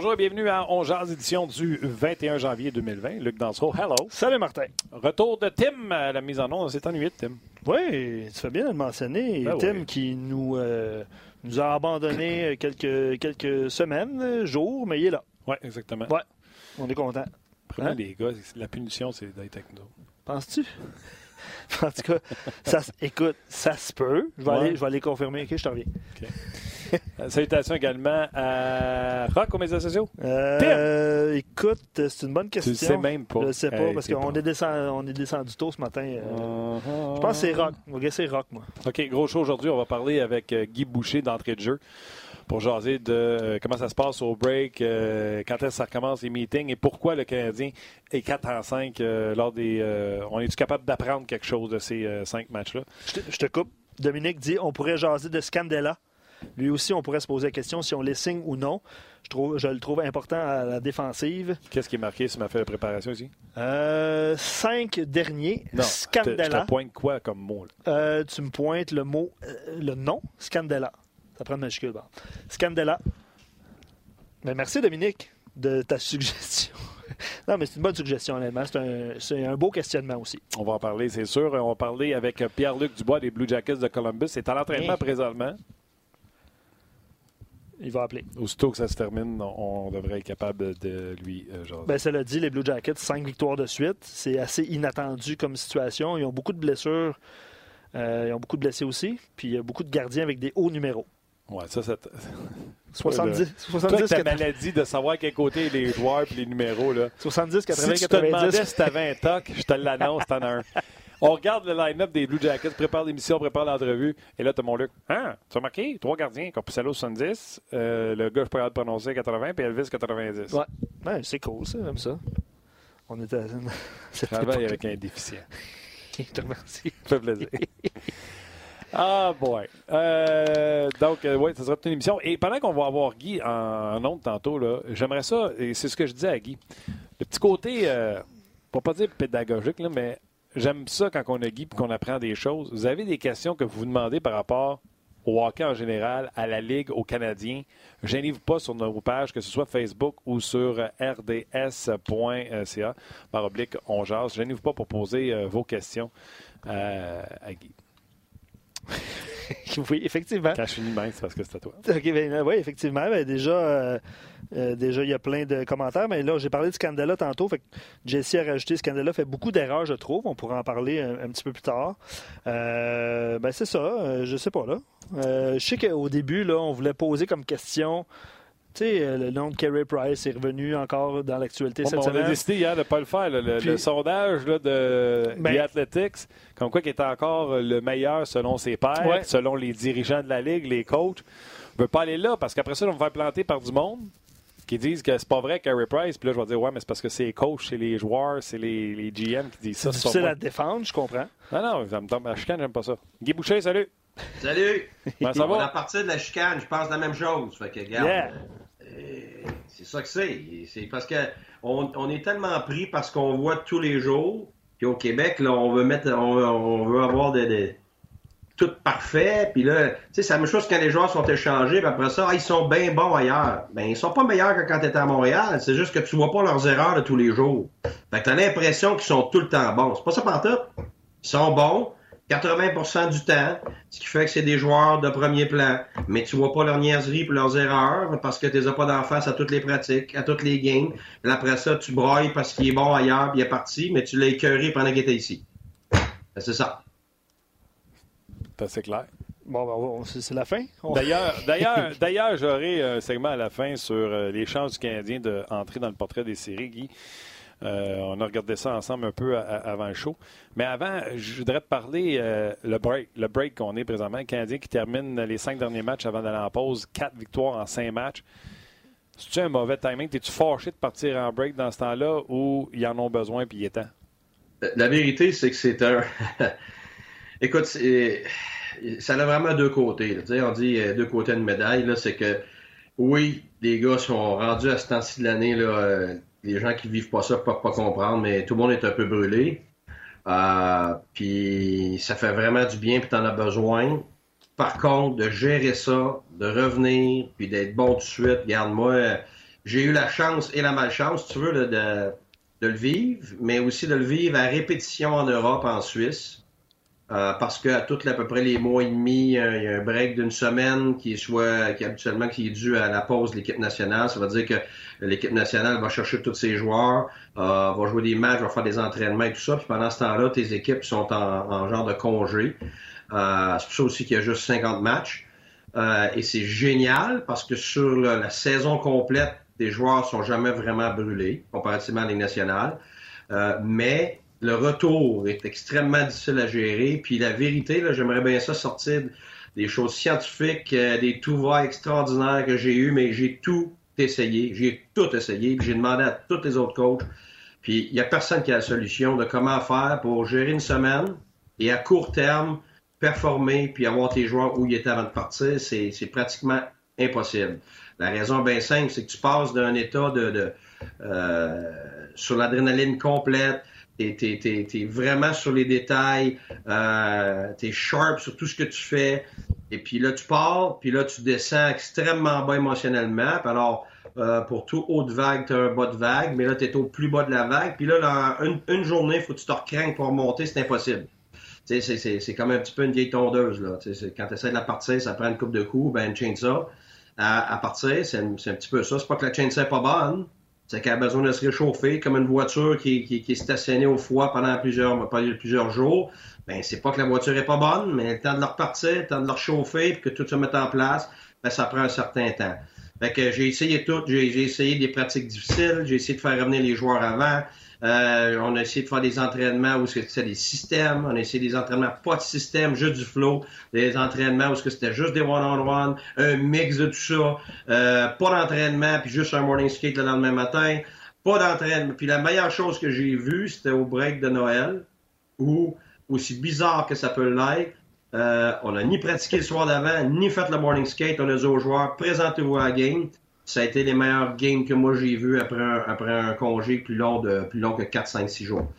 Bonjour et bienvenue à Ongears, édition du 21 janvier 2020. Luc Dansereau, hello. Salut Martin. Retour de Tim à la mise en onde. C'est ennuyé de Tim. Oui, tu fais bien de le mentionner. Ben Tim oui. qui nous, euh, nous a abandonné quelques, quelques semaines, jours, mais il est là. Oui, exactement. Ouais. On est content. Hein? les gars, la punition, c'est d'être avec nous. Penses-tu? en tout cas, ça, écoute, ça se peut. Je vais, Ouais. aller, je vais aller confirmer. OK, je te reviens. Euh, salutations également à Rock aux médias sociaux. Euh, écoute, c'est une bonne Tu question. le sais même pas. Je ne sais pas, Hey, parce qu'on est, descend- on est descendu tôt ce matin. euh, Uh-huh. Je pense que c'est rock. On va guesser rock, moi. OK, gros show aujourd'hui. On va parler avec euh, Guy Boucher d'entrée de jeu pour jaser de euh, comment ça se passe au break, euh, quand est-ce que ça recommence les meetings et pourquoi le Canadien est 4 en 5 euh, lors des. euh, on est-tu capable d'apprendre quelque chose de ces cinq matchs-là? Je te, je te coupe. Dominique dit on pourrait jaser de Scandella. Lui aussi, on pourrait se poser la question si on les signe ou non. Je, trouve, je le trouve important à la défensive. Qu'est-ce qui est marqué sur ma feuille de préparation ici? Euh, cinq derniers. Non, te, je te pointe quoi comme mot? là? Euh, tu me pointes le mot, euh, le nom, Scandella. Ça prend une majuscule. bon. Scandella. Mais merci, Dominique, de ta suggestion. non, mais c'est une bonne suggestion, honnêtement. C'est un, c'est un beau questionnement aussi. On va en parler, c'est sûr. On va parler avec Pierre-Luc Dubois des Blue Jackets de Columbus. C'est à l'entraînement présentement. Il va appeler. Aussitôt que ça se termine, on, devrait être capable de lui euh, jaser. Ben, cela dit, les Blue Jackets, cinq victoires de suite. C'est assez inattendu comme situation. Ils ont beaucoup de blessures. Euh, ils ont beaucoup de blessés aussi. Puis il y a beaucoup de gardiens avec des hauts numéros. Ouais, ça, c'est. 70, Toi, 70, avec ta 80, maladie de savoir quel côté les joueurs et les numéros, là. 70, 80, si tu te demandais 90. si t'avais un toc, je te l'annonce, t'en as un. On regarde le line-up des Blue Jackets, prépare l'émission, prépare l'entrevue. Et là, t'as mon Luc. Hein? Tu as marqué? Trois gardiens. Corpusalo 70, euh, le gars, je peux pas prononcer 80, puis Elvis 90. Ouais. Ouais, c'est cool, ça, j'aime ça. On était à cette Travaille avec un déficient. Je te remercie. Ça fait plaisir. Ah, boy. Euh, donc, euh, oui, ça sera toute une émission. Et pendant qu'on va avoir Guy en, en ondes tantôt, là, j'aimerais ça, et c'est ce que je disais à Guy, le petit côté, euh, pour pas dire pédagogique, là, mais j'aime ça quand on a Guy et qu'on apprend des choses. Vous avez des questions que vous vous demandez par rapport au hockey en général, à la Ligue, aux Canadiens? Gênez-vous pas sur nos pages, que ce soit Facebook ou sur euh, rds.ca, par oblique, on jase. Gênez-vous pas pour poser euh, vos questions euh, à Guy. oui, effectivement. Quand je finis c'est parce que c'est à toi. OK, ben, euh, oui, effectivement. Ben, déjà, euh, euh, déjà, il y a plein de commentaires. Mais là, j'ai parlé de Scandella tantôt. Fait que Jesse a rajouté Scandella fait beaucoup d'erreurs, je trouve. On pourra en parler un, un petit peu plus tard. Euh, ben, c'est ça. je sais pas, là. Je sais qu'au début, là, on voulait poser comme question. Tu sais, euh, le nom de Kerry Price est revenu encore dans l'actualité Bon, cette ben, on a semaine. décidé hier de ne pas le faire. là. Le, Puis- le sondage là, de Ben- The Athletics, comme quoi qui est encore le meilleur selon ses pairs, Ouais. selon les dirigeants de la Ligue, les coachs, ne veut pas aller là parce qu'après ça, on va me faire planter par du monde qui disent que c'est pas vrai Carey Price. Puis là, je vais dire, ouais, mais c'est parce que c'est les coachs, c'est les joueurs, c'est les, les GM qui disent ça. c'est difficile à défendre, je comprends. Non, non, ça me tombe à la chicane, j'aime pas ça. Guy Boucher, salut. Salut! Ça On va? à partir de la chicane, je pense la même chose. Fait que, regarde, Yeah. Euh, c'est ça que c'est. C'est parce que on, est tellement pris parce qu'on voit tous les jours. Puis au Québec, là, on veut mettre, on, avoir des, tout parfait. Puis là, tu sais, c'est la même chose quand les joueurs sont échangés. Puis après ça, ah, ils sont bien bons ailleurs. Ben, ils sont pas meilleurs que quand tu à Montréal. C'est juste que tu vois pas leurs erreurs de tous les jours. Fait que t'as l'impression qu'ils sont tout le temps bons. C'est pas ça pantoute. Ils sont bons 80% du temps, ce qui fait que c'est des joueurs de premier plan. Mais tu vois pas leurs niaiseries et leurs erreurs parce que tu les as pas d'en face à toutes les pratiques, à toutes les games. Puis après ça, tu broyes parce qu'il est bon ailleurs puis il est parti, mais tu l'as écœuré pendant qu'il était ici. Ben, C'est ça. C'est assez clair. Bon, ben, on- c'est c'est la fin. On- D'ailleurs, d'ailleurs, d'ailleurs, j'aurai un segment à la fin sur euh, les chances du Canadien d'entrer dans le portrait des séries, Guy. Euh, on a regardé ça ensemble un peu avant le show. Mais avant, je voudrais te parler euh, le break, le break qu'on est présentement. Le Canadien qui termine les cinq derniers matchs avant d'aller en pause, quatre victoires en cinq matchs. C'est-tu un mauvais timing? T'es-tu fâché de partir en break dans ce temps-là ou ils en ont besoin puis il est temps? La vérité, c'est que c'est un. Écoute, c'est- ça a vraiment deux côtés. on dit euh, deux côtés de médaille. C'est que, oui, les gars sont rendus à ce temps-ci de l'année. Les gens qui vivent pas ça peuvent pas comprendre, mais tout le monde est un peu brûlé. Euh, puis ça fait vraiment du bien, puis t'en as besoin. Par contre, de gérer ça, de revenir, puis d'être bon tout de suite, regarde-moi, j'ai eu la chance et la malchance, tu veux, de, le vivre, mais aussi de le vivre à répétition en Europe, en Suisse. Euh, parce qu'à tous à peu près les mois et demi, euh, il y a un break d'une semaine qui est soit qui habituellement qui est dû à la pause de l'équipe nationale. Ça veut dire que l'équipe nationale va chercher tous ses joueurs, euh, va jouer des matchs, va faire des entraînements et tout ça. Puis pendant ce temps-là, tes équipes sont en, en genre de congé. Euh, c'est pour ça aussi qu'il y a juste 50 matchs. Et c'est génial parce que sur la saison complète, les joueurs sont jamais vraiment brûlés comparativement à la Ligue nationale. mais le retour est extrêmement difficile à gérer. Puis la vérité, j'aimerais bien ça sortir des choses scientifiques, euh, des tout va extraordinaires que j'ai eu, mais j'ai tout essayé. J'ai tout essayé. J'ai demandé à tous les autres coachs. Puis il n'y a personne qui a la solution de comment faire pour gérer une semaine et à court terme performer puis avoir tes joueurs où ils étaient avant de partir. C'est, pratiquement impossible. La raison bien simple, c'est que tu passes d'un état de, de euh, sur l'adrénaline complète, t'es, es, vraiment sur les détails, euh, t'es sharp sur tout ce que tu fais, et puis là tu pars, puis là tu descends extrêmement bas émotionnellement, puis alors euh, pour tout haut de vague, t'as un bas de vague, mais là t'es au plus bas de la vague, puis là une, journée, faut que tu te recraignes pour remonter, c'est impossible. C'est, comme un petit peu une vieille tondeuse. Là. Quand tu essaies de la partir, ça prend une coupe de coups, ben une chainsaw à, à partir, c'est, c'est un petit peu ça. C'est pas que la chainsaw n'est pas bonne, c'est qu'elle a besoin de se réchauffer, comme une voiture qui, est stationnée au foie pendant plusieurs, pendant plusieurs jours. Ben, c'est pas que la voiture est pas bonne, mais le temps de la repartir, le temps de la réchauffer, puis que tout se mette en place, ben, ça prend un certain temps. Fait que j'ai essayé tout, j'ai essayé des pratiques difficiles, j'ai essayé de faire revenir les joueurs avant, euh, on a essayé de faire des entraînements où c'était des systèmes. On a essayé des entraînements pas de système, juste du flow. Des entraînements où c'était juste des one-on-one, un mix de tout ça. Euh, pas d'entraînement, puis juste un morning skate le lendemain matin. Pas d'entraînement. Puis la meilleure chose que j'ai vue, c'était au break de Noël, où, aussi bizarre que ça peut l'être, euh, on n'a ni pratiqué le soir d'avant, ni fait le morning skate. On a dit aux joueurs, présentez-vous à la game ça a été les meilleurs games que moi j'ai vus après un, après un congé plus long, de, plus long que 4, 5, 6 jours.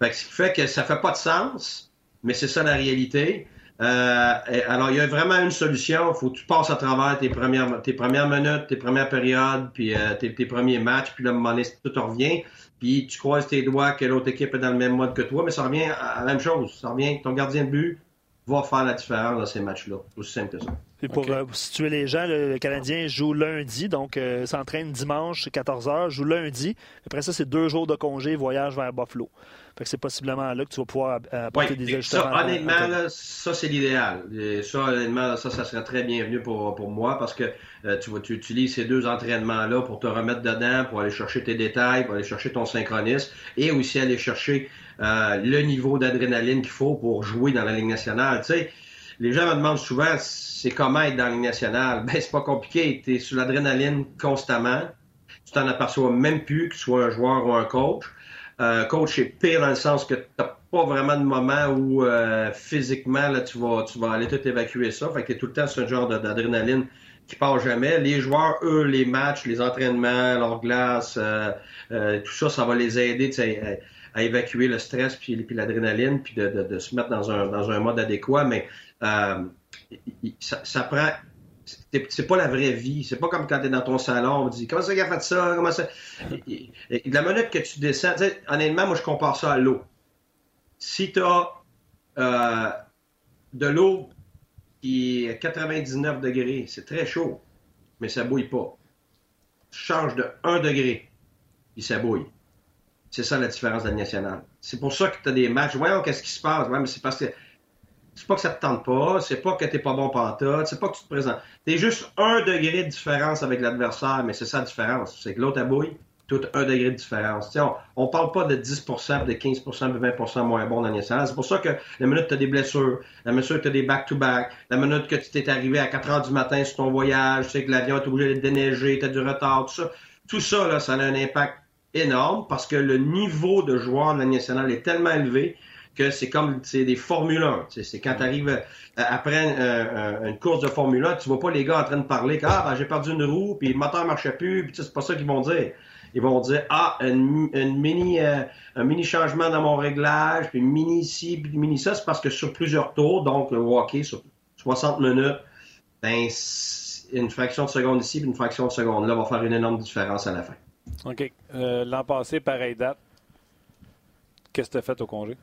Fait ce qui fait que ça fait pas de sens, mais c'est ça la réalité. Euh, alors, il y a vraiment une solution. Faut que tu passes à travers tes premières, tes premières minutes, tes premières périodes, puis euh, tes, premiers matchs, puis là, moment tout revient. Puis tu croises tes doigts que l'autre équipe est dans le même mode que toi, mais ça revient à la même chose. Ça revient que ton gardien de but va faire la différence dans ces matchs-là. Aussi simple que ça. Puis pour euh, situer les gens, le, Canadien joue lundi, donc euh, s'entraîne dimanche, 14h, joue lundi. Après ça, c'est deux jours de congé, voyage vers Buffalo. Fait que c'est possiblement là que tu vas pouvoir euh, apporter des ajustements. Ça, honnêtement, là, ça, c'est l'idéal. Ça, honnêtement, ça, ça serait très bienvenu pour, pour moi parce que tu, tu utilises ces deux entraînements-là pour te remettre dedans, pour aller chercher tes détails, pour aller chercher ton synchronisme et aussi aller chercher le niveau d'adrénaline qu'il faut pour jouer dans la Ligue nationale. Tu sais, les gens me demandent souvent c'est comment être dans la Ligue nationale. Ben, c'est pas compliqué. Tu es sur l'adrénaline constamment. Tu t'en aperçois même plus que tu sois un joueur ou un coach. Euh, coach est pire dans le sens que tu n'as pas vraiment de moment où euh, physiquement là, tu vas tu vas aller tout évacuer ça. Fait que tout le temps sur un genre d'adrénaline qui part jamais. Les joueurs, eux, les matchs, les entraînements, leur glace, euh, euh tout ça, ça va les aider à, à, évacuer le stress puis l'adrénaline, puis de, de, de, se mettre dans un, dans un mode adéquat. Mais euh, ça, ça, prend. C'est pas la vraie vie. C'est pas comme quand tu es dans ton salon, on dit comment ça qu'il a fait ça, comment ça? la minute que tu descends, honnêtement, moi je compare ça à l'eau. Si tu as euh, de l'eau qui est 99 degrés, c'est très chaud, mais ça bouille pas. Tu changes de 1 degré, et ça bouille. C'est ça la différence de la nationale. C'est pour ça que tu as des matchs. Voyons qu'est-ce qui se passe? Ouais, mais c'est parce que c'est pas que ça te tente pas, c'est pas que t'es pas bon pantoute, c'est pas que tu te présentes. T'es juste un degré de différence avec l'adversaire, mais c'est ça la différence. C'est que l'autre abouille, tout un degré de différence. on, on parle pas de 10%, de 15%, de 20% moins bon dans nationale. C'est pour ça que la minute que tu as des blessures, la minute que tu as des back-to-back, la minute que tu t'es arrivé à 4 heures du matin sur ton voyage, tu sais que l'avion est obligé de déneiger, tu as du retard, tout ça. Tout ça, là, ça a un impact énorme parce que le niveau de joueur de la nationale est tellement élevé que c'est comme c'est des Formule 1. C'est quand tu arrives euh, après euh, euh, une course de Formule 1, tu vois pas les gars en train de parler que ah, ben, j'ai perdu une roue, puis le moteur marchait plus, puis c'est pas ça qu'ils vont dire. Ils vont dire ah mini un mini changement dans mon réglage, puis mini ci, puis mini ça, c'est parce que sur plusieurs tours, donc le hockey sur 60 minutes, ben une fraction de seconde ici, puis une fraction de seconde là va faire une énorme différence à la fin. OK. L'an passé, pareille date. Qu'est-ce que tu as fait au congé?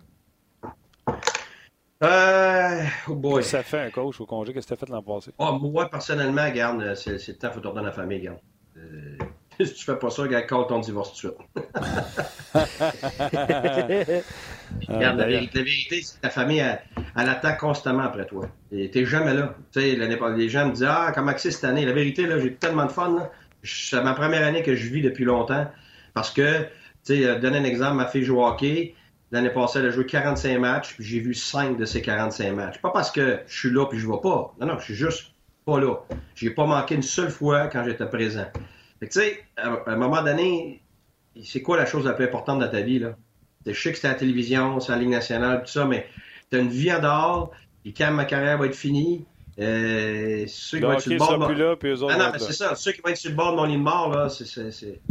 Euh, oh boy. Ça fait un coach au congé? Qu'est-ce que tu as fait l'an passé? Oh, moi, personnellement, garde, c'est le temps, faut te redonner la famille, garde. Euh, si tu fais pas ça, regarde, call ton divorce tout de suite. Regarde, la, vérité, la vérité, c'est que ta famille, elle, elle, attend constamment après toi. Et t'es jamais là. Tu sais, les gens me disent Ah, comment c'est cette année? La vérité, là, j'ai tellement de fun. Là. C'est ma première année que je vis depuis longtemps. Parce que, tu sais, euh, donner un exemple, ma fille joue au hockey. L'année passée, elle a joué 45 matchs, puis j'ai vu 5 de ces 45 matchs. Pas parce que je suis là puis je ne vais pas. Non, non, je suis juste pas là. J'ai pas manqué une seule fois quand j'étais présent. Fait que, tu sais, à un moment donné, c'est quoi la chose la plus importante dans ta vie, là? Je sais que c'est la télévision, c'est la Ligue nationale, tout ça, mais tu as une vie en dehors, et quand ma carrière va être finie, euh, ceux qui vont être sur le bord. De... Là, puis eux autres non, non, mais c'est ça. Ceux qui vont être sur le bord de mon lit de mort, là, c'est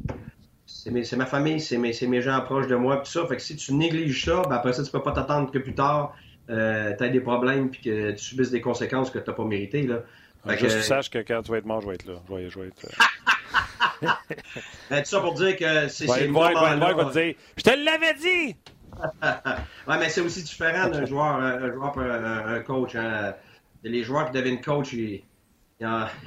ma famille, c'est mes, mes, gens proches de moi, tout ça. Fait que si tu négliges ça, ben après ça, tu peux pas t'attendre que plus tard, euh, tu aies des problèmes puis que tu subisses des conséquences que tu n'as pas méritées. Là. Fait Juste que tu saches que quand tu vas être mort, je vais être là. Je vais, je vais être, euh... ben, tout ça pour dire que c'est ouais, ces moments-là... va te dire « Je te l'avais dit! » Ouais, mais c'est aussi différent d'un joueur, un joueur pour un, un coach. Hein. Les joueurs qui deviennent coach, ils, ils, ont,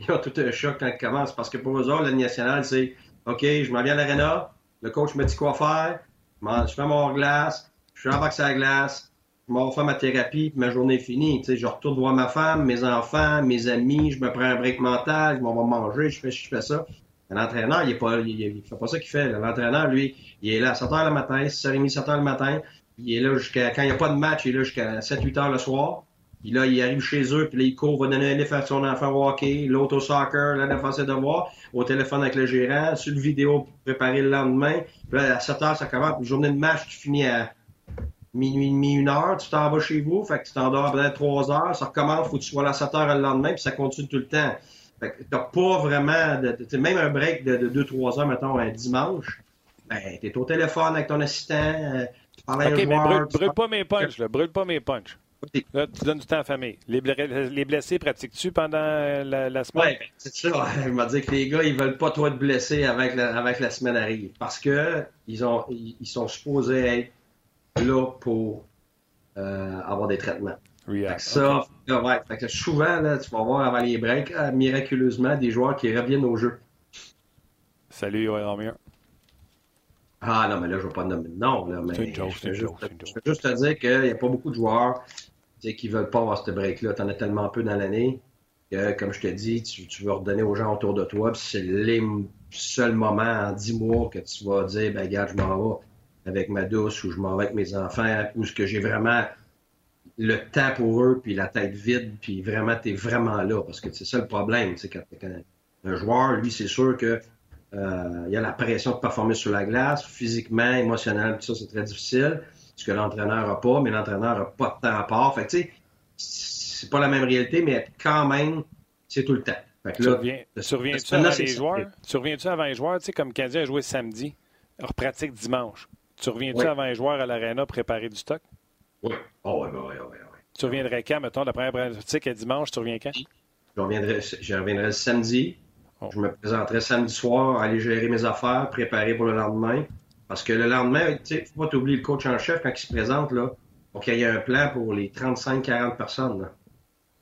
ils, ont, tout un choc quand ils commencent parce que pour eux autres, la nationale, c'est OK, je m'en viens à l'aréna, le coach me dit quoi faire, je fais mon glace, je suis en à la glace, je m'en fais ma thérapie, puis ma journée est finie. Tu sais, je retourne voir ma femme, mes enfants, mes amis, je me prends un break mental, je m'en vais manger, je fais, je fais ça. L'entraîneur, il pas, il, il fait pas ça qu'il fait. L'entraîneur, lui, il est là à 7 h le matin, 6h30, 7 h le matin. Il est là jusqu'à, quand il n'y a pas de match, il est là jusqu'à 7, 8 h le soir. Puis là, il arrive chez eux, puis là, il court, va donner un livre à son enfant au hockey, l'autre au soccer, là, il ses devoirs, au téléphone avec le gérant, sur le vidéo pour préparer le lendemain. Puis là, à 7 h ça commence. Une journée de match, tu finis à minuit et demi, une heure, tu t'en vas chez vous, fait que tu t'endors peut-être 3 heures, ça recommence, faut que tu sois là à 7 h le lendemain, puis ça continue tout le temps. Fait que t'as pas vraiment, de, même un break de, 2-3 heures, mettons, un dimanche, ben, t'es au téléphone avec ton assistant, euh, tu parles à un mais joueur, brûle, brûle pas mes punches, là, brûle pas mes punches. Là, tu donnes du temps à la famille. Les, les blessés pratiques-tu pendant la, la semaine? Oui, c'est ça. Je m'a dit que les gars, ils veulent pas toi te blesser avec la, avec la semaine arrive. Parce que ils, ont, ils, sont supposés être là pour euh, avoir des traitements. Fait que ça, okay. ouais, fait que souvent, là, tu vas voir avant les breaks, euh, miraculeusement, des joueurs qui reviennent au jeu. Salut, mieux. Ah non, mais là, je ne veux pas nommer de nom. Là, mais une joke, je, veux juste, je veux juste te dire qu'il n'y a pas beaucoup de joueurs qui ne veulent pas avoir ce break-là. Tu en as tellement peu dans l'année que, comme je te dis, tu, tu veux redonner aux gens autour de toi. Puis c'est les seuls moments en dix mois que tu vas dire, ben regarde, je m'en vais avec ma douce ou je m'en vais avec mes enfants ou ce que j'ai vraiment le temps pour eux, puis la tête vide, puis vraiment, tu es vraiment là. Parce que c'est ça le problème. Quand, quand un joueur, lui, c'est sûr que euh, il y a la pression de performer sur la glace, physiquement, émotionnellement, tout ça, c'est très difficile. Ce que l'entraîneur n'a pas, mais l'entraîneur n'a pas de temps à part. Fait que, tu sais, c'est pas la même réalité, mais quand même, c'est tout le temps. Fait que là, Surviens-tu avant les joueurs? Surviens-tu avant les joueurs? Tu sais, comme Canadien a joué samedi, on pratique dimanche. Tu reviens-tu oui. avant les joueurs à l'aréna préparer du stock? Oui. Oh, oui, oui, oui, oui. Tu reviendrais quand, mettons, la première pratique à dimanche, tu reviens quand? Je reviendrai, je reviendrai le samedi. Oh. Je me présenterai samedi soir, aller gérer mes affaires, préparer pour le lendemain. Parce que le lendemain, tu sais, faut pas t'oublier le coach en chef quand il se présente, là. Donc, il y a un plan pour les 35-40 personnes, là.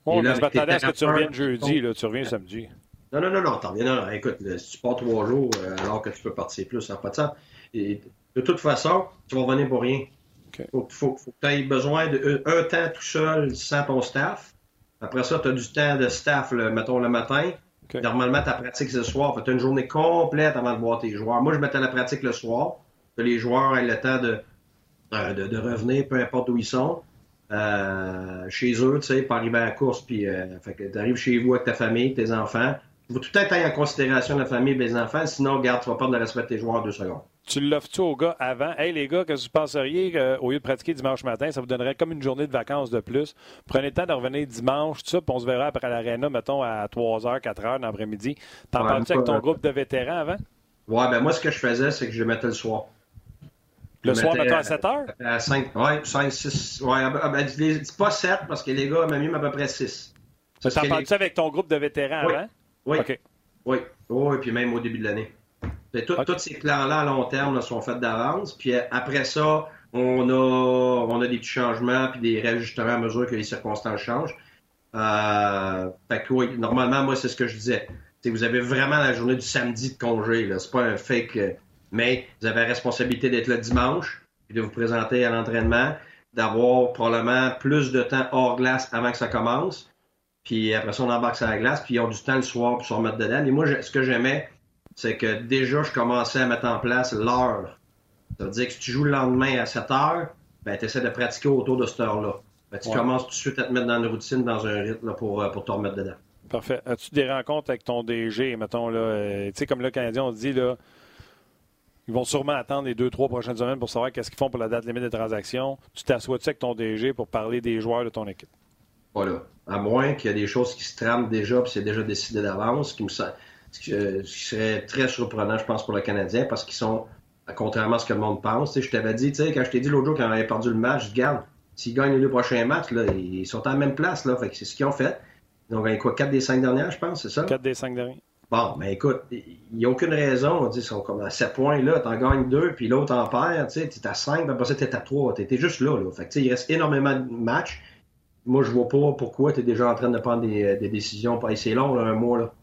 Oh, là, je m'attendais à ce que tu reviennes jeudi, là. Tu reviens samedi. Non, non, non, non, t'en reviens. Non, non, écoute, si tu pars trois jours, euh, alors que tu peux partir plus, ça n'a pas de sens. Et, de toute façon, tu vas revenir pour rien. Il faut, faut, faut, que tu aies besoin d'un un temps tout seul sans ton staff. Après ça, tu as du temps de staff, mettons, le matin. Okay. Normalement, ta pratique, c'est le soir. Tu as une journée complète avant de voir tes joueurs. Moi, je mettais la pratique le soir. Que les joueurs aient le temps de, euh, de, de, revenir, peu importe où ils sont. Euh, chez eux, tu sais, pas arriver à la course, puis euh, fait que tu arrives chez vous avec ta famille, tes enfants. Il faut tout être en considération la famille et les enfants, sinon, regarde, tu vas perdre le respect de tes joueurs deux secondes. Tu l'offres-tu aux gars avant? Hey, les gars, qu'est-ce que vous penseriez qu'au lieu de pratiquer dimanche matin, ça vous donnerait comme une journée de vacances de plus? Prenez le temps de revenir dimanche, tout ça, puis on se verra après l'aréna, mettons, à 3h, 4h dans l'après-midi. T'en ouais, parles-tu avec ton groupe de vétérans avant? Ouais, ben moi, ce que je faisais, c'est que je mettais le soir. Le soir, mettons, à 7 h? À 5, ouais, 5, 6. Ouais, ben, dis pas 7 parce que les gars, même mieux, à peu près 6. Tu en parles-tu avec ton groupe de vétérans oui. avant? Oui. Oui. Oui, puis même au début de l'année. Tous ces plans-là à long terme sont faits d'avance. Puis euh, après ça, on a, on a des petits changements puis des réajustements à mesure que les circonstances changent. Euh, fait que oui, normalement, moi, c'est ce que je disais. vous avez vraiment la journée du samedi de congé. C'est pas un fake. Mais vous avez la responsabilité d'être le dimanche, puis de vous présenter à l'entraînement, d'avoir probablement plus de temps hors glace avant que ça commence. Puis après ça, on embarque sur la glace, puis ils ont du temps le soir pour se remettre dedans. Et moi, ce que j'aimais, c'est que déjà, je commençais à mettre en place l'heure. Ça veut dire que si tu joues le lendemain à 7 heures, ben, tu essaies de pratiquer autour de cette heure-là. Ben, tu commences tout de suite à te mettre dans une routine, dans un rythme pour, euh, pour te remettre dedans. Parfait. As-tu des rencontres avec ton DG, mettons, là, euh, tu sais, comme le Canadien, on dit, là, ils vont sûrement attendre les deux, trois prochaines semaines pour savoir qu'est-ce qu'ils font pour la date limite des transactions. Tu t'assois-tu avec ton DG pour parler des joueurs de ton équipe? Voilà. À moins qu'il y ait des choses qui se trament déjà, puis c'est déjà décidé d'avance, qui me ce qui serait très surprenant, je pense, pour le Canadien, parce qu'ils sont, contrairement à ce que le monde pense. je t'avais dit, quand je t'ai dit l'autre jour, quand on avait perdu le match, je garde, s'ils gagnent les deux prochains matchs, là, ils sont à la même place. Là, fait c'est ce qu'ils ont fait. Ils ont gagné quoi, 4 des 5 dernières, je pense, c'est ça? 4 des 5 derniers. Bon, ben écoute, il n'y a aucune raison. Ils sont comme à 7 points là, t'en gagnes 2, puis l'autre en perd, tu es à 5, puis après ça, t'es à 3. T'es juste là. là. Fait que, il reste énormément de matchs. Moi, je vois pas pourquoi tu es déjà en train de prendre des, des décisions. C'est long, là, un mois. Là.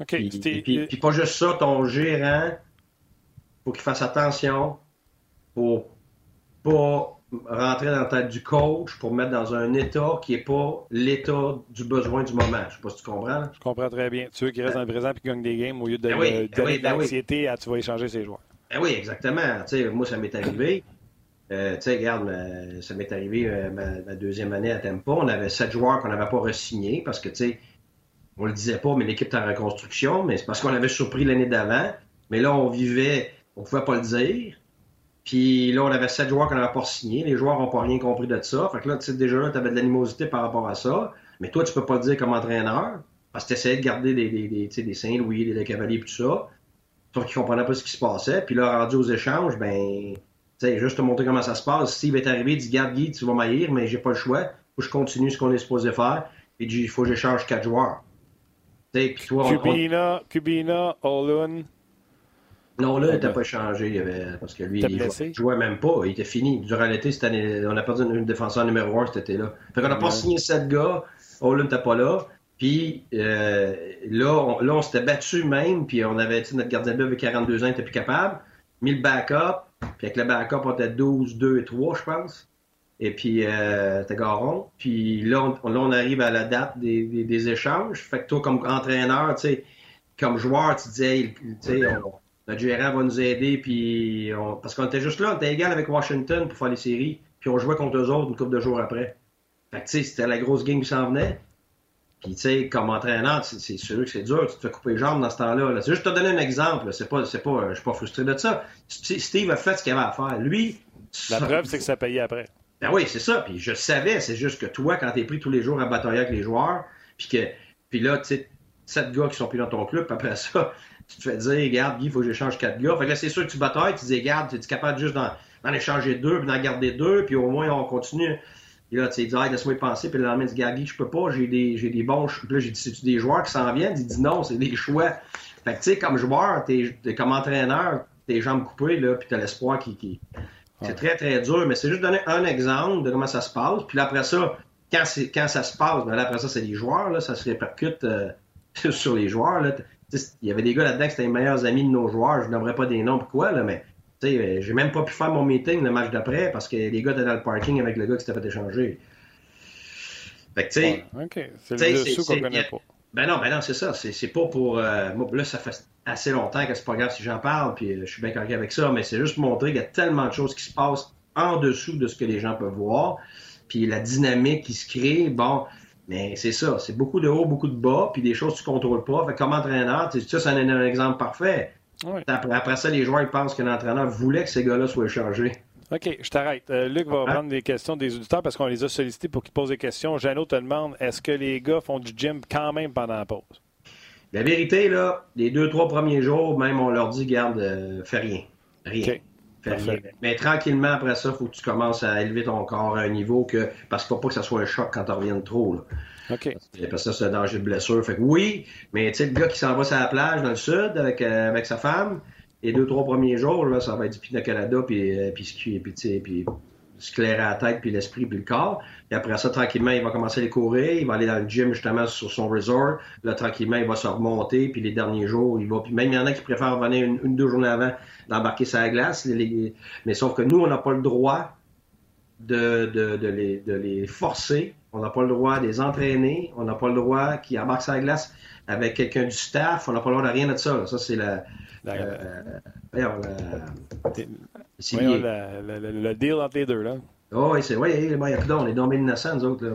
OK. Puis, puis, pas juste ça, ton gérant, faut qu'il fasse attention pour pas rentrer dans la tête du coach pour mettre dans un état qui n'est pas l'état du besoin du moment. Je sais pas si tu comprends. Je comprends très bien. Tu veux qu'il reste dans le présent et qu'il gagne des games au lieu de, ben oui, ben oui, ben l'anxiété à tu vas échanger ses joueurs. Ben oui, exactement. moi, ça m'est arrivé. Euh, tu sais, regarde, ça m'est arrivé euh, ma, deuxième année à Tempo. On avait sept joueurs qu'on n'avait pas re-signés parce que, tu sais, on le disait pas, mais l'équipe est en reconstruction, mais c'est parce qu'on avait surpris l'année d'avant. Mais là, on vivait, on pouvait pas le dire. Puis là, on avait sept joueurs qu'on n'avait pas signés. Les joueurs n'ont pas rien compris de ça. Fait que là, tu sais, déjà là, tu avais de l'animosité par rapport à ça. Mais toi, tu peux pas le dire comme entraîneur. Parce que tu essayais de garder des, des, des, des Saint-Louis, des, Cavaliers et tout ça. Sauf qu'ils comprenaient pas ce qui se passait. Puis là, rendu aux échanges, ben, tu sais, juste te montrer comment ça se passe. Steve est arrivé, il dit, garde Guy, tu vas m'aïr, mais j'ai pas le choix. Faut que je continue ce qu'on est supposé faire. Et il faut que j'échange quatre joueurs. Puis toi, Kubina, on... Kubina, Olun, non, là, il n'était pas changé. Il avait... Parce que lui, il jouait, jouait, même pas. Il était fini. Durant l'été, cette année, on a perdu un défenseur numéro 1 cet été-là. Fait qu'on n'a pas signé sept gars. Olin n'était pas là. Puis euh, là, on, là, on s'était battu même. Puis on avait, notre gardien de but avait 42 ans, il n'était plus capable. Mis le backup. Puis avec le backup, on était 12, 2 et 3, je pense. Et puis, euh, c'était Garon. Puis là on, là, on arrive à la date des, des, échanges. Fait que toi, comme entraîneur, tu sais, comme joueur, tu disais, tu sais, on, notre gérant va nous aider, puis parce qu'on était juste là, on était égal avec Washington pour faire les séries, puis on jouait contre eux autres une couple de jours après. Fait que, tu sais, c'était la grosse game qui s'en venait. Puis, tu sais, comme entraîneur, c'est sûr que c'est dur, tu te fais couper les jambes dans ce temps-là. C'est juste te donner un exemple, c'est pas, c'est pas, je suis pas frustré de ça. Steve a fait ce qu'il avait à faire. Lui. La preuve, c'est que ça payait après. Ben oui, c'est ça. Puis je savais, c'est juste que toi, quand t'es pris tous les jours à batailler avec les joueurs, puis que, puis là, tu sais, sept gars qui sont plus dans ton club, puis après ça, tu te fais dire, regarde, Guy, il faut que j'échange quatre gars. Fait que là, c'est sûr que tu batailles, tu dis, regarde, tu es capable juste d'en, échanger deux, puis d'en garder deux, puis au moins on continue. Et là, tu dis, ah, laisse-moi y penser, puis le lendemain, tu dis, Guy, je peux pas, j'ai des, j'ai des bons. Puis là, j'ai dit, c'est-tu des joueurs qui s'en viennent? Il dit, non, c'est des choix. Fait que, tu sais, comme joueur, t'es, comme entraîneur, tes jambes coupées, là, puis t'as l'espoir qui. qui... C'est très, très dur, mais c'est juste donner un exemple de comment ça se passe. Puis là, après ça, quand, c'est, quand ça se passe, ben là, après ça, c'est les joueurs, là, ça se répercute euh, sur les joueurs. Là il y avait des gars là-dedans qui étaient les meilleurs amis de nos joueurs. Je n'aimerais pas des noms pourquoi, là, mais euh, j'ai même pas pu faire mon meeting le match d'après parce que les gars étaient dans le parking avec le gars qui s'était fait échanger. Fait que, tu sais. OK. C'est le dessous qu'on connaît pas. Ben non, ben non, c'est ça. C'est pas pour. Euh, là, ça fait assez longtemps que c'est pas grave si j'en parle, puis euh, je suis bien correct avec ça, mais c'est juste pour montrer qu'il y a tellement de choses qui se passent en dessous de ce que les gens peuvent voir, puis la dynamique qui se crée. Bon, mais c'est ça, c'est beaucoup de haut, beaucoup de bas, puis des choses que tu ne contrôles pas. Fait comme entraîneur, ça, c'est un, exemple parfait. Après, ça, les joueurs ils pensent que l'entraîneur voulait que ces gars-là soient chargés. OK, je t'arrête. Euh, Luc va prendre des questions des auditeurs parce qu'on les a sollicités pour qu'ils posent des questions. Jeannot te demande est-ce que les gars font du gym quand même pendant la pause? La vérité, là, les deux, trois premiers jours, même on leur dit garde, euh, fais rien. Rien. Mais tranquillement, après ça, il faut que tu commences à élever ton corps à un niveau que. Parce qu'il ne faut pas que ça soit un choc quand tu reviens trop. Là. OK. Parce que ça, c'est un danger de blessure. Fait que oui, mais tu sais, le gars qui s'en va sur la plage dans le sud avec, euh, avec sa femme, les deux, trois premiers jours, là, ça va être du Pina Colada, puis, euh, puis, puis, puis, puis clairer la tête, puis l'esprit, puis le corps. Et après ça, tranquillement, il va commencer à les courir. Il va aller dans le gym, justement, sur son resort. Là, tranquillement, il va se remonter. Puis les derniers jours, il va... Puis même, il y en a qui préfèrent venir une, ou deux journées avant d'embarquer sur la glace. Mais sauf que nous, on n'a pas le droit de, de, de, les, de les forcer. On n'a pas le droit de les entraîner. On n'a pas le droit qu'ils embarquent sur la glace avec quelqu'un du staff. On n'a pas le droit de rien de ça. Ça, c'est la... Euh, c'est le, deal entre les deux, là. Oh, oui, c'est. Oui, il y a on est tombés innocents, nous autres. Là.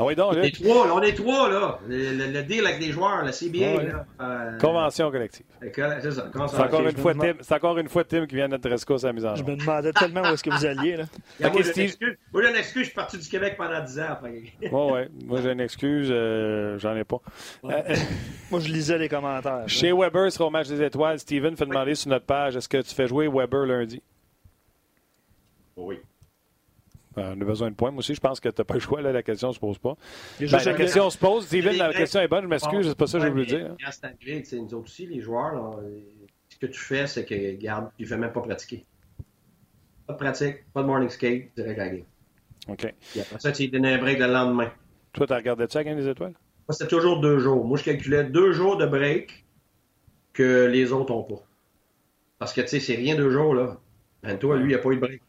Ah oui, donc, on est trois, là, on est trois, là. Le, le, deal avec les joueurs, bien. là. Euh, Convention collective. C'est ça. C'est encore, une fois Tim, c'est encore une fois Tim qui vient de notre rescousse à la mise en Je me demandais tellement où est-ce que vous alliez, là. moi, j'ai une excuse. Je suis parti du Québec pendant 10 ans après. Oui, oui. Moi, j'ai une excuse. Euh, j'en ai pas. Euh, moi, je lisais les commentaires. Chez Weber sera au match des étoiles. Steven fait demander sur notre page est-ce que tu fais jouer Weber lundi? Oui. Ben, on a besoin de points. Moi aussi, je pense que tu n'as pas le choix. Là, la question ne se pose pas. Ben, la question se pose. Steven, la question est bonne. Je m'excuse. C'est pas ça que je voulais dire. Nous autres aussi, les joueurs, ce que tu fais, c'est que, garde, tu ne fais même pas pratiquer. Pas de pratique, pas de morning skate, direct à la game. OK. Et après ça, tu lui donnes un break le lendemain. Toi, tu as regardé ça Game des Étoiles? Moi, c'était toujours deux jours. Moi, je calculais deux jours de break que les autres n'ont pas. Parce que, tu sais, c'est rien deux jours, là. Ben, toi, lui, il n'y a pas eu de break.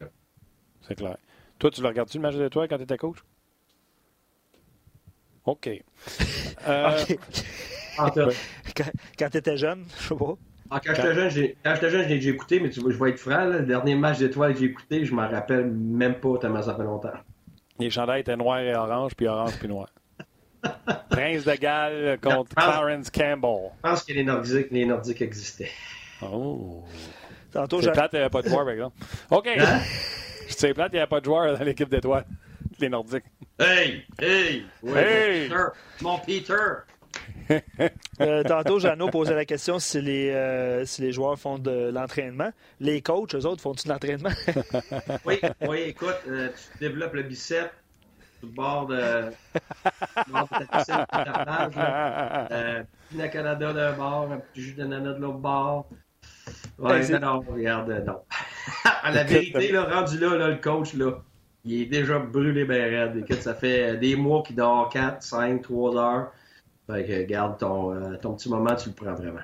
C'est clair. Toi, tu le regardes-tu le match des étoiles quand tu étais coach? OK. Euh... Quand, tu étais jeune, je sais pas. Ah, quand j'étais jeune, jeune, je l'ai écouté, mais tu vois, je vais être franc, le dernier match d'étoiles que j'ai écouté, je m'en rappelle même pas tellement ça fait longtemps. Les chandails étaient noirs et orange, puis orange puis noir. Prince de Galles contre Clarence Campbell. Je pense que les Nordiques, les Nordiques existaient. Oh. Tantôt, C'est plate, pas de joueur, par exemple. OK. Hein? C'est plate, il n'y avait pas de joueur dans l'équipe d'étoiles. Les Nordiques. Hey! Hey! hey! Mon Peter! euh, tantôt, Jeannot posait la question si les, euh, si les joueurs font de l'entraînement. Les coachs, eux autres, font-ils de l'entraînement? oui, oui, écoute, euh, tu développes le bicep sur le bord de, le bord de ta. Euh, Canada d'un bord, un petit jus d'ananas de l'autre bord. Ouais, non, non, regarde, non. à la vérité, là, rendu là, là, le coach, là, il est déjà brûlé bien raide. Écoute, ça fait des mois qu'il dort 4, 5, 3 heures. Fait que, garde ton, euh, ton petit moment, tu le prends vraiment.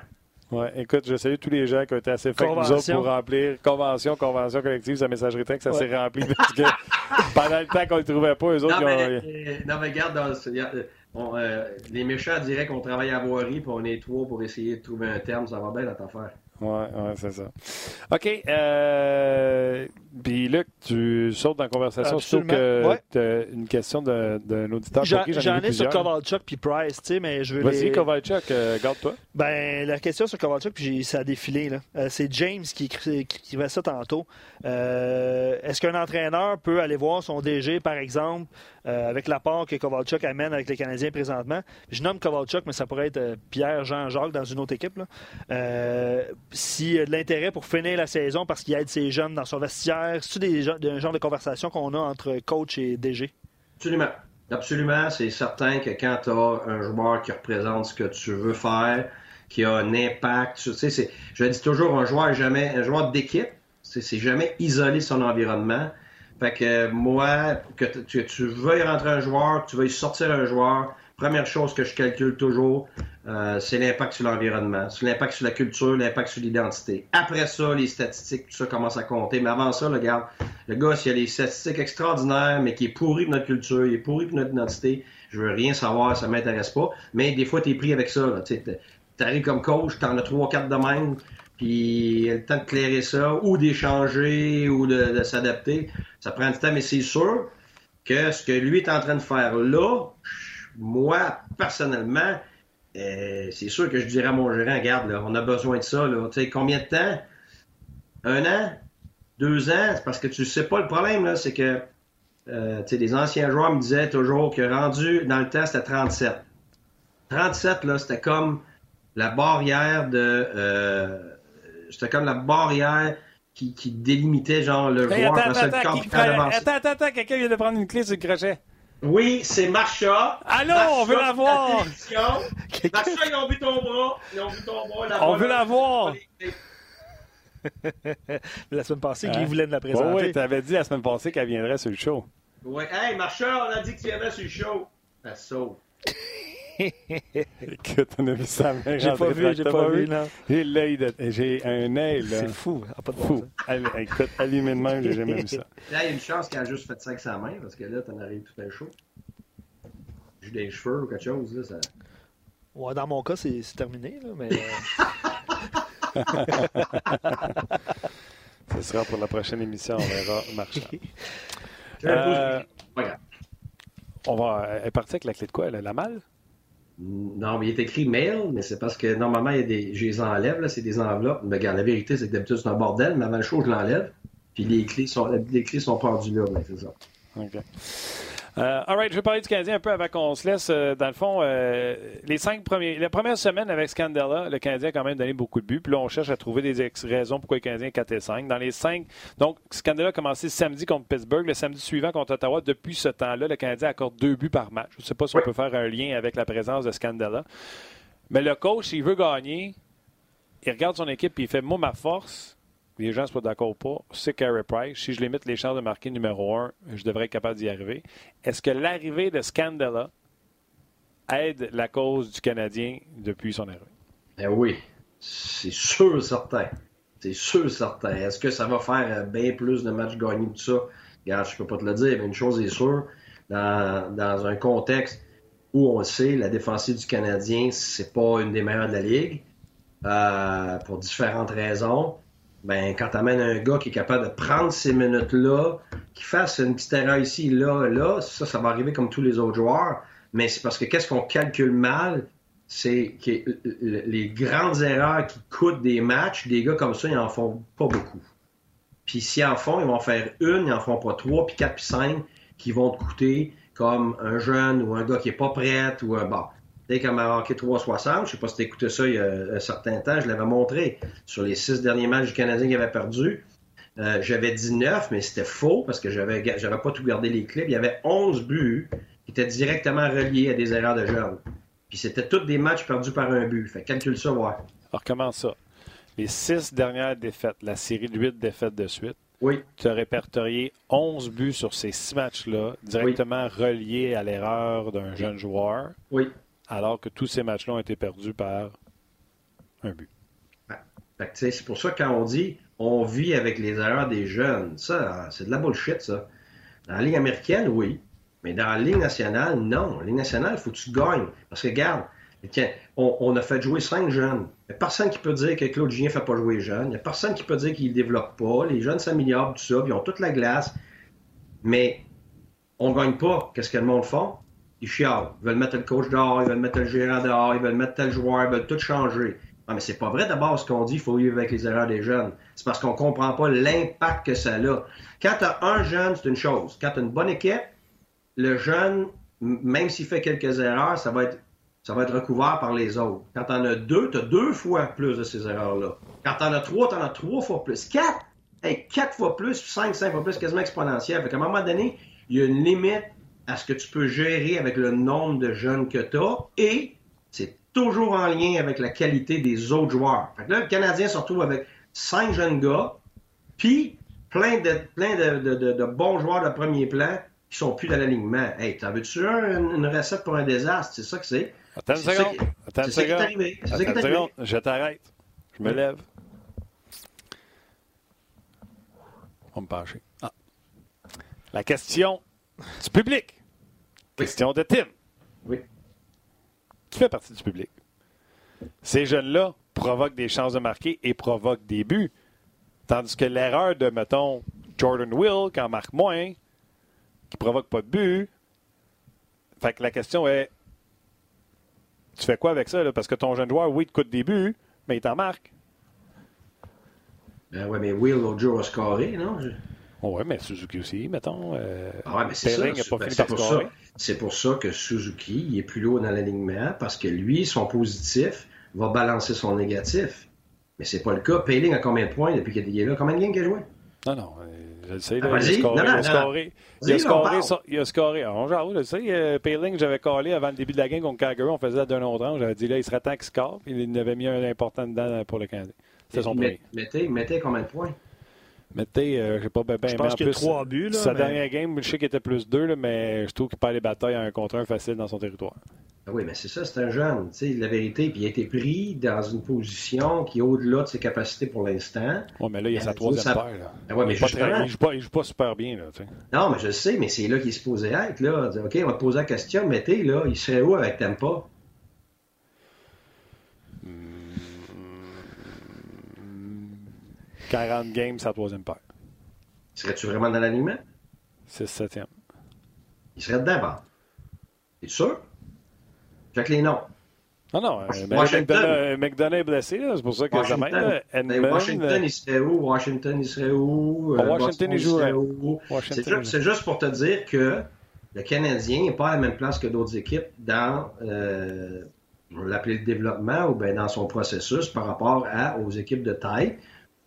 Ouais, écoute, je salue tous les gens qui ont été assez faits nous autres pour remplir convention, convention collective, sa messagerie texte, ça s'est rempli parce que pendant le temps qu'on ne le trouvait pas, eux autres, non, mais, ont... euh, non, mais regarde, dans, euh, les méchants diraient qu'on travaille à voirie, puis on est trois pour essayer de trouver un terme, ça va bien notre affaire. Oui, ouais, c'est ça. OK. Euh, puis Luc, tu sautes dans la conversation, surtout que ouais. tu as une question d'un auditeur. J'en ai, sur Kovalchuk puis Price, tu sais, mais je veux Vas-y, Kovalchuk, euh, garde-toi. Ben, la question sur Kovalchuk, puis ça a défilé, là. Euh, c'est James qui, écrivait ça tantôt. Est-ce qu'un entraîneur peut aller voir son DG, par exemple, avec l'apport que Kovalchuk amène avec les Canadiens présentement? Je nomme Kovalchuk, mais ça pourrait être Pierre-Jean-Jacques dans une autre équipe, là s'il y a de l'intérêt pour finir la saison parce qu'il aide ses jeunes dans son vestiaire? C'est-tu un genre de conversation qu'on a entre coach et DG? Absolument. Absolument. C'est certain que quand tu as un joueur qui représente ce que tu veux faire, qui a un impact, tu sais, je dis toujours, un joueur jamais, un joueur d'équipe, c'est jamais isolé son environnement. Fait que moi, que tu, tu veuilles rentrer un joueur, que tu veuilles sortir un joueur, première chose que je calcule toujours, euh, c'est l'impact sur l'environnement, c'est l'impact sur la culture, l'impact sur l'identité. Après ça, les statistiques, tout ça commence à compter. Mais avant ça, regarde, le gars, s'il a des statistiques extraordinaires, mais qui est pourri de notre culture, il est pourri de notre identité, je veux rien savoir, ça m'intéresse pas. Mais des fois, tu es pris avec ça. Tu arrives comme coach, tu en as trois, quatre de puis il a le temps de clairer ça, ou d'échanger, ou de, de s'adapter. Ça prend du temps, mais c'est sûr que ce que lui est en train de faire là, moi, personnellement, euh, c'est sûr que je dirais à mon gérant, regarde, on a besoin de ça. Là. combien de temps? Un an? Deux ans? C'est parce que tu sais pas le problème, là, c'est que euh, les anciens joueurs me disaient toujours que rendu dans le temps, c'était 37. 37, là, c'était comme la barrière de. Euh, c'était comme la barrière qui, qui délimitait genre le Hey, joueur. attends, attends, camp qui qui attends, attends, attends, quelqu'un vient de prendre une clé sur le crochet. Oui, c'est Marcha. Allô, Marcha, on veut la voir. Marcha, ils ont vu ton bras. Ils ont vu ton bras. On veut la voir. La semaine passée, Hein? Guy voulait de la Oui, présenter. oui, tu avais dit la semaine passée qu'elle viendrait sur le show. Ouais. Hey, Marcha, on a dit que tu viendrais sur le show. Ça sauve. Écoute, on a vu ça. J'ai pas vu, j'ai pas vu, non. J'ai l'œil de. J'ai un œil, là. C'est fou. ah, pas de Fou. Écoute, allumé de même, j'ai jamais vu ça. Là, il y a une chance qu'elle a juste fait ça avec sa main, parce que là, t'en arrives tout un show. J'ai des cheveux ou quelque chose, là. Ça... Ouais, dans mon cas, c'est terminé, là, mais euh, Ce sera pour la prochaine émission, on verra Marchand. J'ai un Euh. On va. Elle est partie avec la clé de quoi? Elle a la malle? Non, mais il est écrit mail, mais c'est parce que normalement, il y a des... je les enlève, là, c'est des enveloppes. Mais regarde, la vérité, c'est que d'habitude, c'est un bordel, mais avant le show, je l'enlève. Puis les clés sont, les clés sont pendues là, c'est ça. OK. Euh, all right, je vais parler du Canadien un peu avant qu'on se laisse. Euh, dans le fond, euh, les cinq premiers, la première semaine avec Scandella, le Canadien a quand même donné beaucoup de buts. Puis là, on cherche à trouver des raisons pourquoi le Canadien est 4 et 5. Dans les cinq, donc Scandella a commencé samedi contre Pittsburgh, le samedi suivant contre Ottawa. Depuis ce temps-là, le Canadien accorde deux buts par match. Je ne sais pas si on peut faire un lien avec la présence de Scandella. Mais le coach, s'il veut gagner, il regarde son équipe et il fait Moi, ma force, les gens pas d'accord ou pas, c'est Carey Price. Si je limite les chances de marquer numéro un, je devrais être capable d'y arriver. Est-ce que l'arrivée de Scandella aide la cause du Canadien depuis son arrivée? Ben oui, c'est sûr, certain. C'est sûr, certain. Est-ce que ça va faire bien plus de matchs gagnés que ça? Regarde, je peux pas te le dire, mais une chose est sûre, dans, dans un contexte où on sait, la défensive du Canadien, c'est pas une des meilleures de la Ligue, euh, pour différentes raisons. Ben, quand tu amènes un gars qui est capable de prendre ces minutes-là, qui fasse une petite erreur ici, là, là, ça, ça va arriver comme tous les autres joueurs. Mais c'est parce que qu'est-ce qu'on calcule mal, c'est que les grandes erreurs qui coûtent des matchs, des gars comme ça, ils en font pas beaucoup. Puis s'ils en font, ils vont faire une, ils en font pas trois, puis quatre, puis cinq, qui vont te coûter comme un jeune ou un gars qui est pas prêt ou un bon. Sais, comme à marqué 3,60, je sais pas si tu écouté ça il y a un certain temps, je l'avais montré sur les six derniers matchs du Canadien qui avait perdu. Euh, j'avais 19, mais c'était faux parce que j'avais j'avais pas tout gardé les clips. Il y avait 11 buts qui étaient directement reliés à des erreurs de jeunes. Puis c'était tous des matchs perdus par un but. Fait que calcule ça, ouais. Alors, comment ça? Les six dernières défaites, la série de huit défaites de suite, Oui, tu as répertorié 11 buts sur ces six matchs-là, directement reliés à l'erreur d'un jeune joueur, oui. Alors que tous ces matchs-là ont été perdus par un but. Fait sais, c'est pour ça que quand on dit on vit avec les erreurs des jeunes, ça, c'est de la bullshit, ça. Dans la Ligue américaine, oui. Mais dans la Ligue nationale, non. La Ligue nationale, il faut que tu gagnes. Parce que, regarde, on, a fait jouer cinq jeunes. Il n'y a personne qui peut dire que Claude Julien ne fait pas jouer les jeunes. Il n'y a personne qui peut dire qu'il ne développe pas. Les jeunes s'améliorent, tout ça, ils ont toute la glace. Mais on ne gagne pas. Qu'est-ce que le monde font? Ils chialent. Ils veulent mettre le coach dehors, ils veulent mettre le gérant dehors, ils veulent mettre tel joueur, ils veulent tout changer. Non, mais c'est pas vrai d'abord ce qu'on dit, il faut vivre avec les erreurs des jeunes. C'est parce qu'on comprend pas l'impact que ça a. Quand tu as un jeune, c'est une chose. Quand tu as une bonne équipe, le jeune, même s'il fait quelques erreurs, ça va être, ça va être recouvert par les autres. Quand tu en as deux, tu as deux fois plus de ces erreurs-là. Quand tu en as trois, tu en as trois fois plus. Quatre! Quatre fois plus, cinq, cinq fois plus, quasiment exponentiel. Fait qu'à un moment donné, il y a une limite à ce que tu peux gérer avec le nombre de jeunes que tu as et c'est toujours en lien avec la qualité des autres joueurs. Fait que là, le Canadien se retrouve avec cinq jeunes gars, puis plein de, plein de, de- de- de bons joueurs de premier plan qui sont plus dans l'alignement. Hey, t'en veux-tu un- une, recette pour un désastre? C'est ça que c'est. Attends une seconde. qui- Attends une seconde. arrivé. Attends une seconde. Je t'arrête. Je me lève. On me pencher. Ah. La question du public. Question de Tim. Oui. Tu fais partie du public? Ces jeunes-là provoquent des chances de marquer et provoquent des buts. Tandis que l'erreur de, mettons, Jordan Will, qui en marque moins, qui provoque pas de but. Fait que la question est tu fais quoi avec ça? Là? Parce que ton jeune joueur, oui, te coûte des buts, mais il t'en marque. Ben ouais, mais Will, l'autre jour, a scoré, non? Ouais, mais Suzuki aussi, mettons. euh, Ah ouais, mais c'est ça. Ben, c'est pour ça. C'est pour ça que Suzuki, il est plus lourd dans l'alignement parce que lui, son positif va balancer son négatif. Mais c'est pas le cas. Payling a combien de points depuis qu'il est là? Combien de games qu'il a joué? Non, non. euh, Je le sais. Ah, il a scoré. Non, non, il a scoré. Il a scoré. Il a genre, je le sais. euh, Payling, j'avais collé avant le début de la game contre Calgary. On faisait 2 autre J'avais dit là, il serait temps qu'il score. Puis il avait mis un important dedans pour le Canadien. C'était son premier. Met- Mettez, mettez combien de points? Mettez, euh, je sais pas, ben, Je mais pense en qu'il y a plus, trois buts. Là, Sa mais- dernière game, je sais qu'il était plus 2, mais je trouve qu'il perd les batailles à un contre un facile dans son territoire. Ah oui, mais c'est ça, c'est un jeune. Tu sais, la vérité, puis il a été pris dans une position qui est au-delà de ses capacités pour l'instant. Ouais, mais là, il y a Euh, sa ça- troisième paire. Là. Ah ouais, mais il, il, joue pas, il joue pas super bien. Là. Non, mais je le sais, mais c'est là qu'il est supposé être. Là. Dire, OK, on va te poser la question, mettez, là, il serait où avec Tampa? 40 games, sa troisième paire. Serais-tu vraiment dans l'alignement? 6-7e. Il serait dedans, bon. T'es sûr? Check les noms. Non, non. euh, ben, McDonough, est blessé, c'est pour ça que ça m'aide. Ben, Edmund, Washington, il serait où? Washington, il serait où? Euh, Washington, il jouerait. où? C'est juste, c'est pour te dire que le Canadien n'est pas à la même place que d'autres équipes dans, euh, on l'appeler le développement ou bien dans son processus par rapport à, aux équipes de taille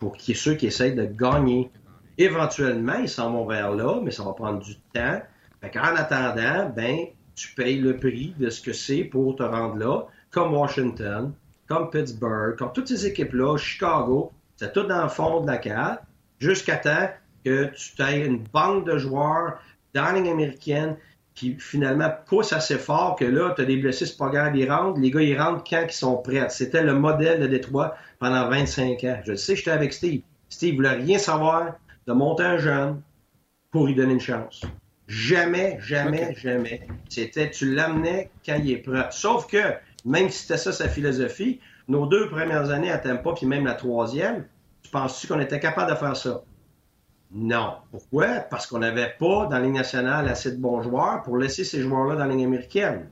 pour qui ceux qui essayent de gagner. Éventuellement, ils s'en vont vers là, mais ça va prendre du temps. Fait qu'en attendant, ben, tu payes le prix de ce que c'est pour te rendre là, comme Washington, comme Pittsburgh, comme toutes ces équipes-là, Chicago, c'est tout dans le fond de la carte, jusqu'à temps que tu aies une banque de joueurs dans la qui finalement poussent assez fort que là, tu as des blessés, c'est pas grave, ils rentrent. Les gars, ils rentrent quand ils sont prêts. C'était le modèle de Détroit pendant 25 ans. Je le sais, j'étais avec Steve. Steve voulait rien savoir de monter un jeune pour lui donner une chance. Jamais, jamais, jamais. C'était, tu l'amenais quand il est prêt. Sauf que, même si c'était ça sa philosophie, nos deux premières années à Tampa, puis même la troisième, tu penses-tu qu'on était capable de faire ça? Non. Pourquoi? Parce qu'on n'avait pas dans la Ligue nationale assez de bons joueurs pour laisser ces joueurs-là dans la Ligue américaine.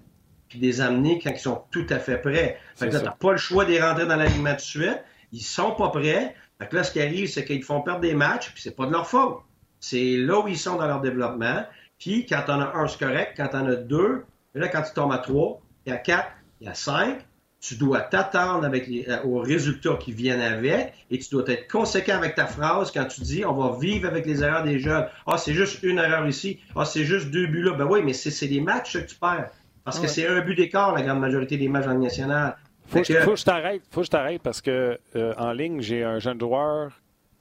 Puis les amener quand ils sont tout à fait prêts. Fait que là, t'as pas le choix de les rentrer dans l'alignement de suite. Ils sont pas prêts. Fait que là, ce qui arrive, c'est qu'ils font perdre des matchs, puis c'est pas de leur faute. C'est là où ils sont dans leur développement. Puis quand on a un, c'est correct. Quand on a deux, et là, quand tu tombes à trois, il y a quatre, il y a cinq, tu dois t'attendre avec les, euh, aux résultats qui viennent avec et tu dois être conséquent avec ta phrase quand tu dis on va vivre avec les erreurs des jeunes. Ah, c'est juste une erreur ici. Ah, c'est juste deux buts là. Ben oui, mais c'est c'est des matchs que tu perds. Parce que c'est un but d'écart, la grande majorité des matchs en Ligue nationale. Faut, que- que- faut que je t'arrête. Faut que je t'arrête parce que euh, en ligne, j'ai un jeune joueur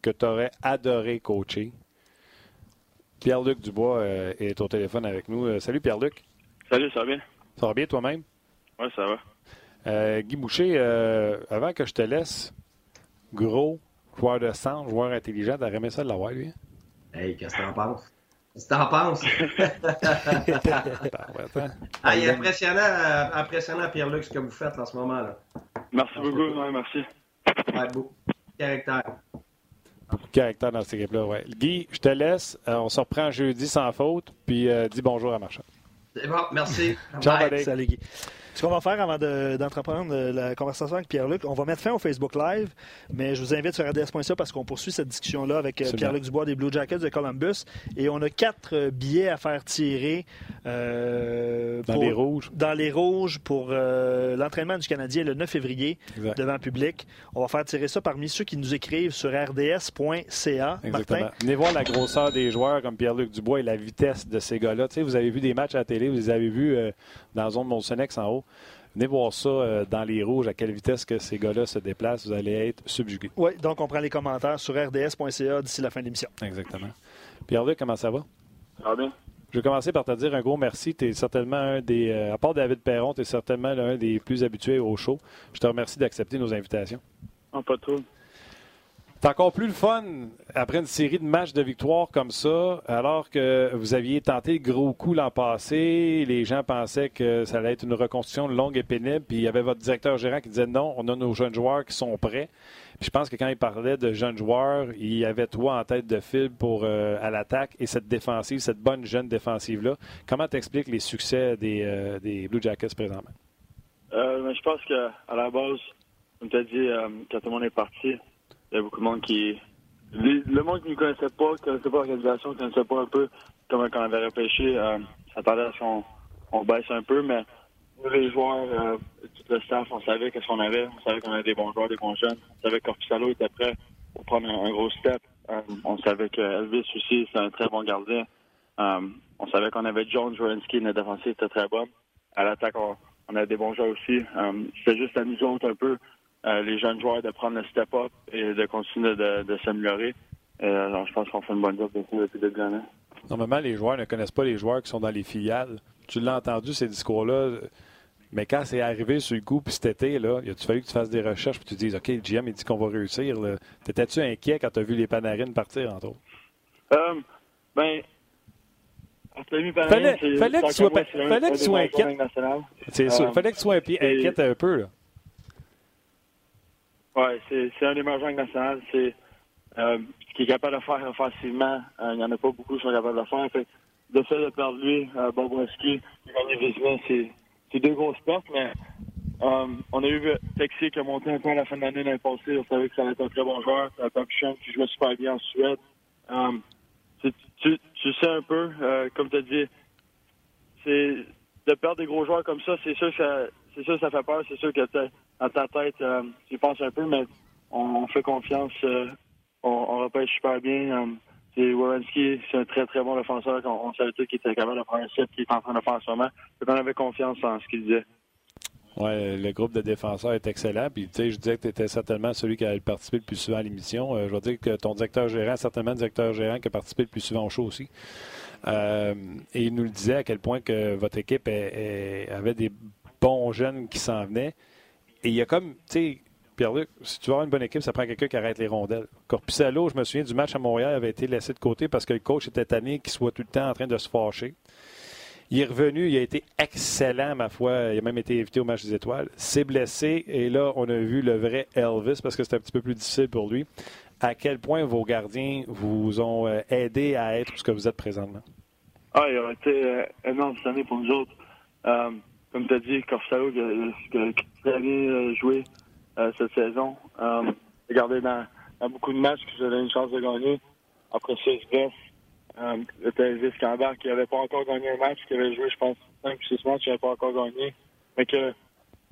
que tu aurais adoré coacher. Pierre-Luc Dubois euh, est au téléphone avec nous. Euh, salut Pierre-Luc. Salut, ça va bien? Ça va bien toi-même? Oui, ça va. Euh, Guy Boucher, euh, avant que je te laisse, gros, joueur de centre, joueur intelligent, t'aurais aimé ça de l'avoir, lui? hein? Hey, qu'est-ce que t'en penses? Qu'est-ce que t'en penses? Ah, il est impressionnant, euh, impressionnant, Pierre-Luc, ce que vous faites en ce moment là. Merci beaucoup, ouais, merci. Ouais, beau. Caractère. Beaucoup de caractère dans cette équipe-là, ouais. Guy, je te laisse. Euh, on se reprend jeudi sans faute, puis euh, dis bonjour à Marchand. C'est bon, merci. Ciao. Salut Guy. Ce qu'on va faire avant de- d'entreprendre euh, la conversation avec Pierre-Luc, on va mettre fin au Facebook Live, mais je vous invite sur RDS.ca parce qu'on poursuit cette discussion-là avec euh. Pierre-Luc Dubois des Blue Jackets de Columbus et on a quatre euh, billets à faire tirer euh, Dans pour- les rouges. dans les rouges pour euh, l'entraînement du Canadien le 9 février Exact. devant le public. On va faire tirer ça parmi ceux qui nous écrivent sur rds.ca. Martin? Venez voir la grosseur des joueurs comme Pierre-Luc Dubois et la vitesse de ces gars-là. Vous avez vu des matchs à la télé, vous les avez vus euh, dans la zone Molsonex en haut. Venez voir ça euh, dans les rouges, à quelle vitesse que ces gars-là se déplacent. Vous allez être subjugués. Oui, donc on prend les commentaires sur rds.ca d'ici la fin de l'émission. Exactement. Pierre-Luc, comment ça va? Ça va bien? Je vais commencer par te dire un gros merci. Tu es certainement un des, euh, à part David Perron, tu es certainement l'un des plus habitués au show. Je te remercie d'accepter nos invitations. Non, pas trop. C'est encore plus le fun après une série de matchs de victoire comme ça, alors que vous aviez tenté le gros coup l'an passé. Les gens pensaient que ça allait être une reconstruction longue et pénible. Puis il y avait votre directeur gérant qui disait non, on a nos jeunes joueurs qui sont prêts. Puis je pense que quand il parlait de jeunes joueurs, il y avait toi en tête de fil pour euh, à l'attaque et cette défensive, cette bonne jeune défensive-là. Comment t'expliques les succès des, euh, Blue Jackets présentement? Euh, je pense qu'à la base, comme tu dit, quand tout le monde est parti, il y a beaucoup de monde qui. le monde qui ne connaissait pas, qui ne connaissait pas l'organisation, qui ne connaissait pas un peu comment on avait repêché, euh, s'attendait à ce qu'on on baisse un peu, mais nous, les joueurs, euh, tout le staff, on savait qu'est-ce qu'on avait. On savait qu'on avait des bons joueurs, des bons jeunes. On savait que Corpusalo était prêt pour prendre un, gros step. Euh, on savait que Elvis aussi, c'est un très bon gardien. Euh, on savait qu'on avait Jones, Jorensky, notre défensive était très bonne. À l'attaque, on, avait des bons joueurs aussi. C'était juste à nous autres un peu, les jeunes joueurs, de prendre le step up et de continuer de, s'améliorer. alors, je pense qu'on fait une bonne job depuis le début de. Normalement, les joueurs ne connaissent pas les joueurs qui sont dans les filiales. Tu l'as entendu, ces discours-là. Mais quand c'est arrivé sur le coup, puis cet été, là, il a fallu que tu fasses des recherches, puis tu te dises, OK, le GM, il dit qu'on va réussir. T'étais-tu inquiet quand tu as vu les Panarines partir, entre autres? Euh, ben, fallait, fallait que tu sois, fallait que tu sois inquiet. C'est sûr. Euh, fallait que tu sois inquiet un peu, là. Oui, c'est un meilleurs nationaux. C'est euh, ce qu'il est capable de faire offensivement. Euh, il n'y en a pas beaucoup qui sont capables de faire. Fait, de fait de perdre lui, euh, Bobrovski, qui c'est c'est deux grosses pertes, mais euh, on a eu Texier qui a monté un peu à la fin de l'année l'année passée. On savait que ça allait être un très bon joueur. Papuchan qui jouait super bien en Suède. Euh, tu, tu, sais un peu, euh, comme tu as dit, c'est de perdre des gros joueurs comme ça, c'est sûr que c'est sûr ça fait peur. C'est sûr que dans ta tête, tu penses un peu, mais on, fait confiance. on, on repêche super bien. C'est Wierenski, c'est un très très bon défenseur. On, savait tout qu'il était capable de prendre un set qu'il est en train de faire en ce moment. on avait confiance en ce qu'il disait. Oui, le groupe de défenseurs est excellent. Puis, tu sais, je disais que tu étais certainement celui qui a participé le plus souvent à l'émission. Euh, je veux dire que ton directeur gérant, certainement le directeur gérant qui a participé le plus souvent au show aussi. Euh, et il nous le disait à quel point que votre équipe avait des bons jeunes qui s'en venaient. Et il y a comme, tu sais, Pierre-Luc, si tu veux avoir une bonne équipe, ça prend quelqu'un qui arrête les rondelles. Corpusalo, je me souviens du match à Montréal, avait été laissé de côté parce que le coach était tanné qu'il soit tout le temps en train de se fâcher. Il est revenu, il a été excellent, ma foi. Il a même été invité au match des étoiles. S'est blessé et là, on a vu le vrai Elvis parce que c'était un petit peu plus difficile pour lui. À quel point vos gardiens vous ont euh, aidé à être ce que vous êtes présentement? Ah, il a été euh, énorme cette année pour nous autres. Euh, comme tu as dit, Corpusalo qui a très bien joué. Euh, cette saison. Euh, regardé dans, beaucoup de matchs que j'avais une chance de gagner. Après ça, il. Euh, le Elvis Cambert qui n'avait pas encore gagné un match, qui avait joué, je pense, 5 ou 6 matchs, il n'avait pas encore gagné. Mais que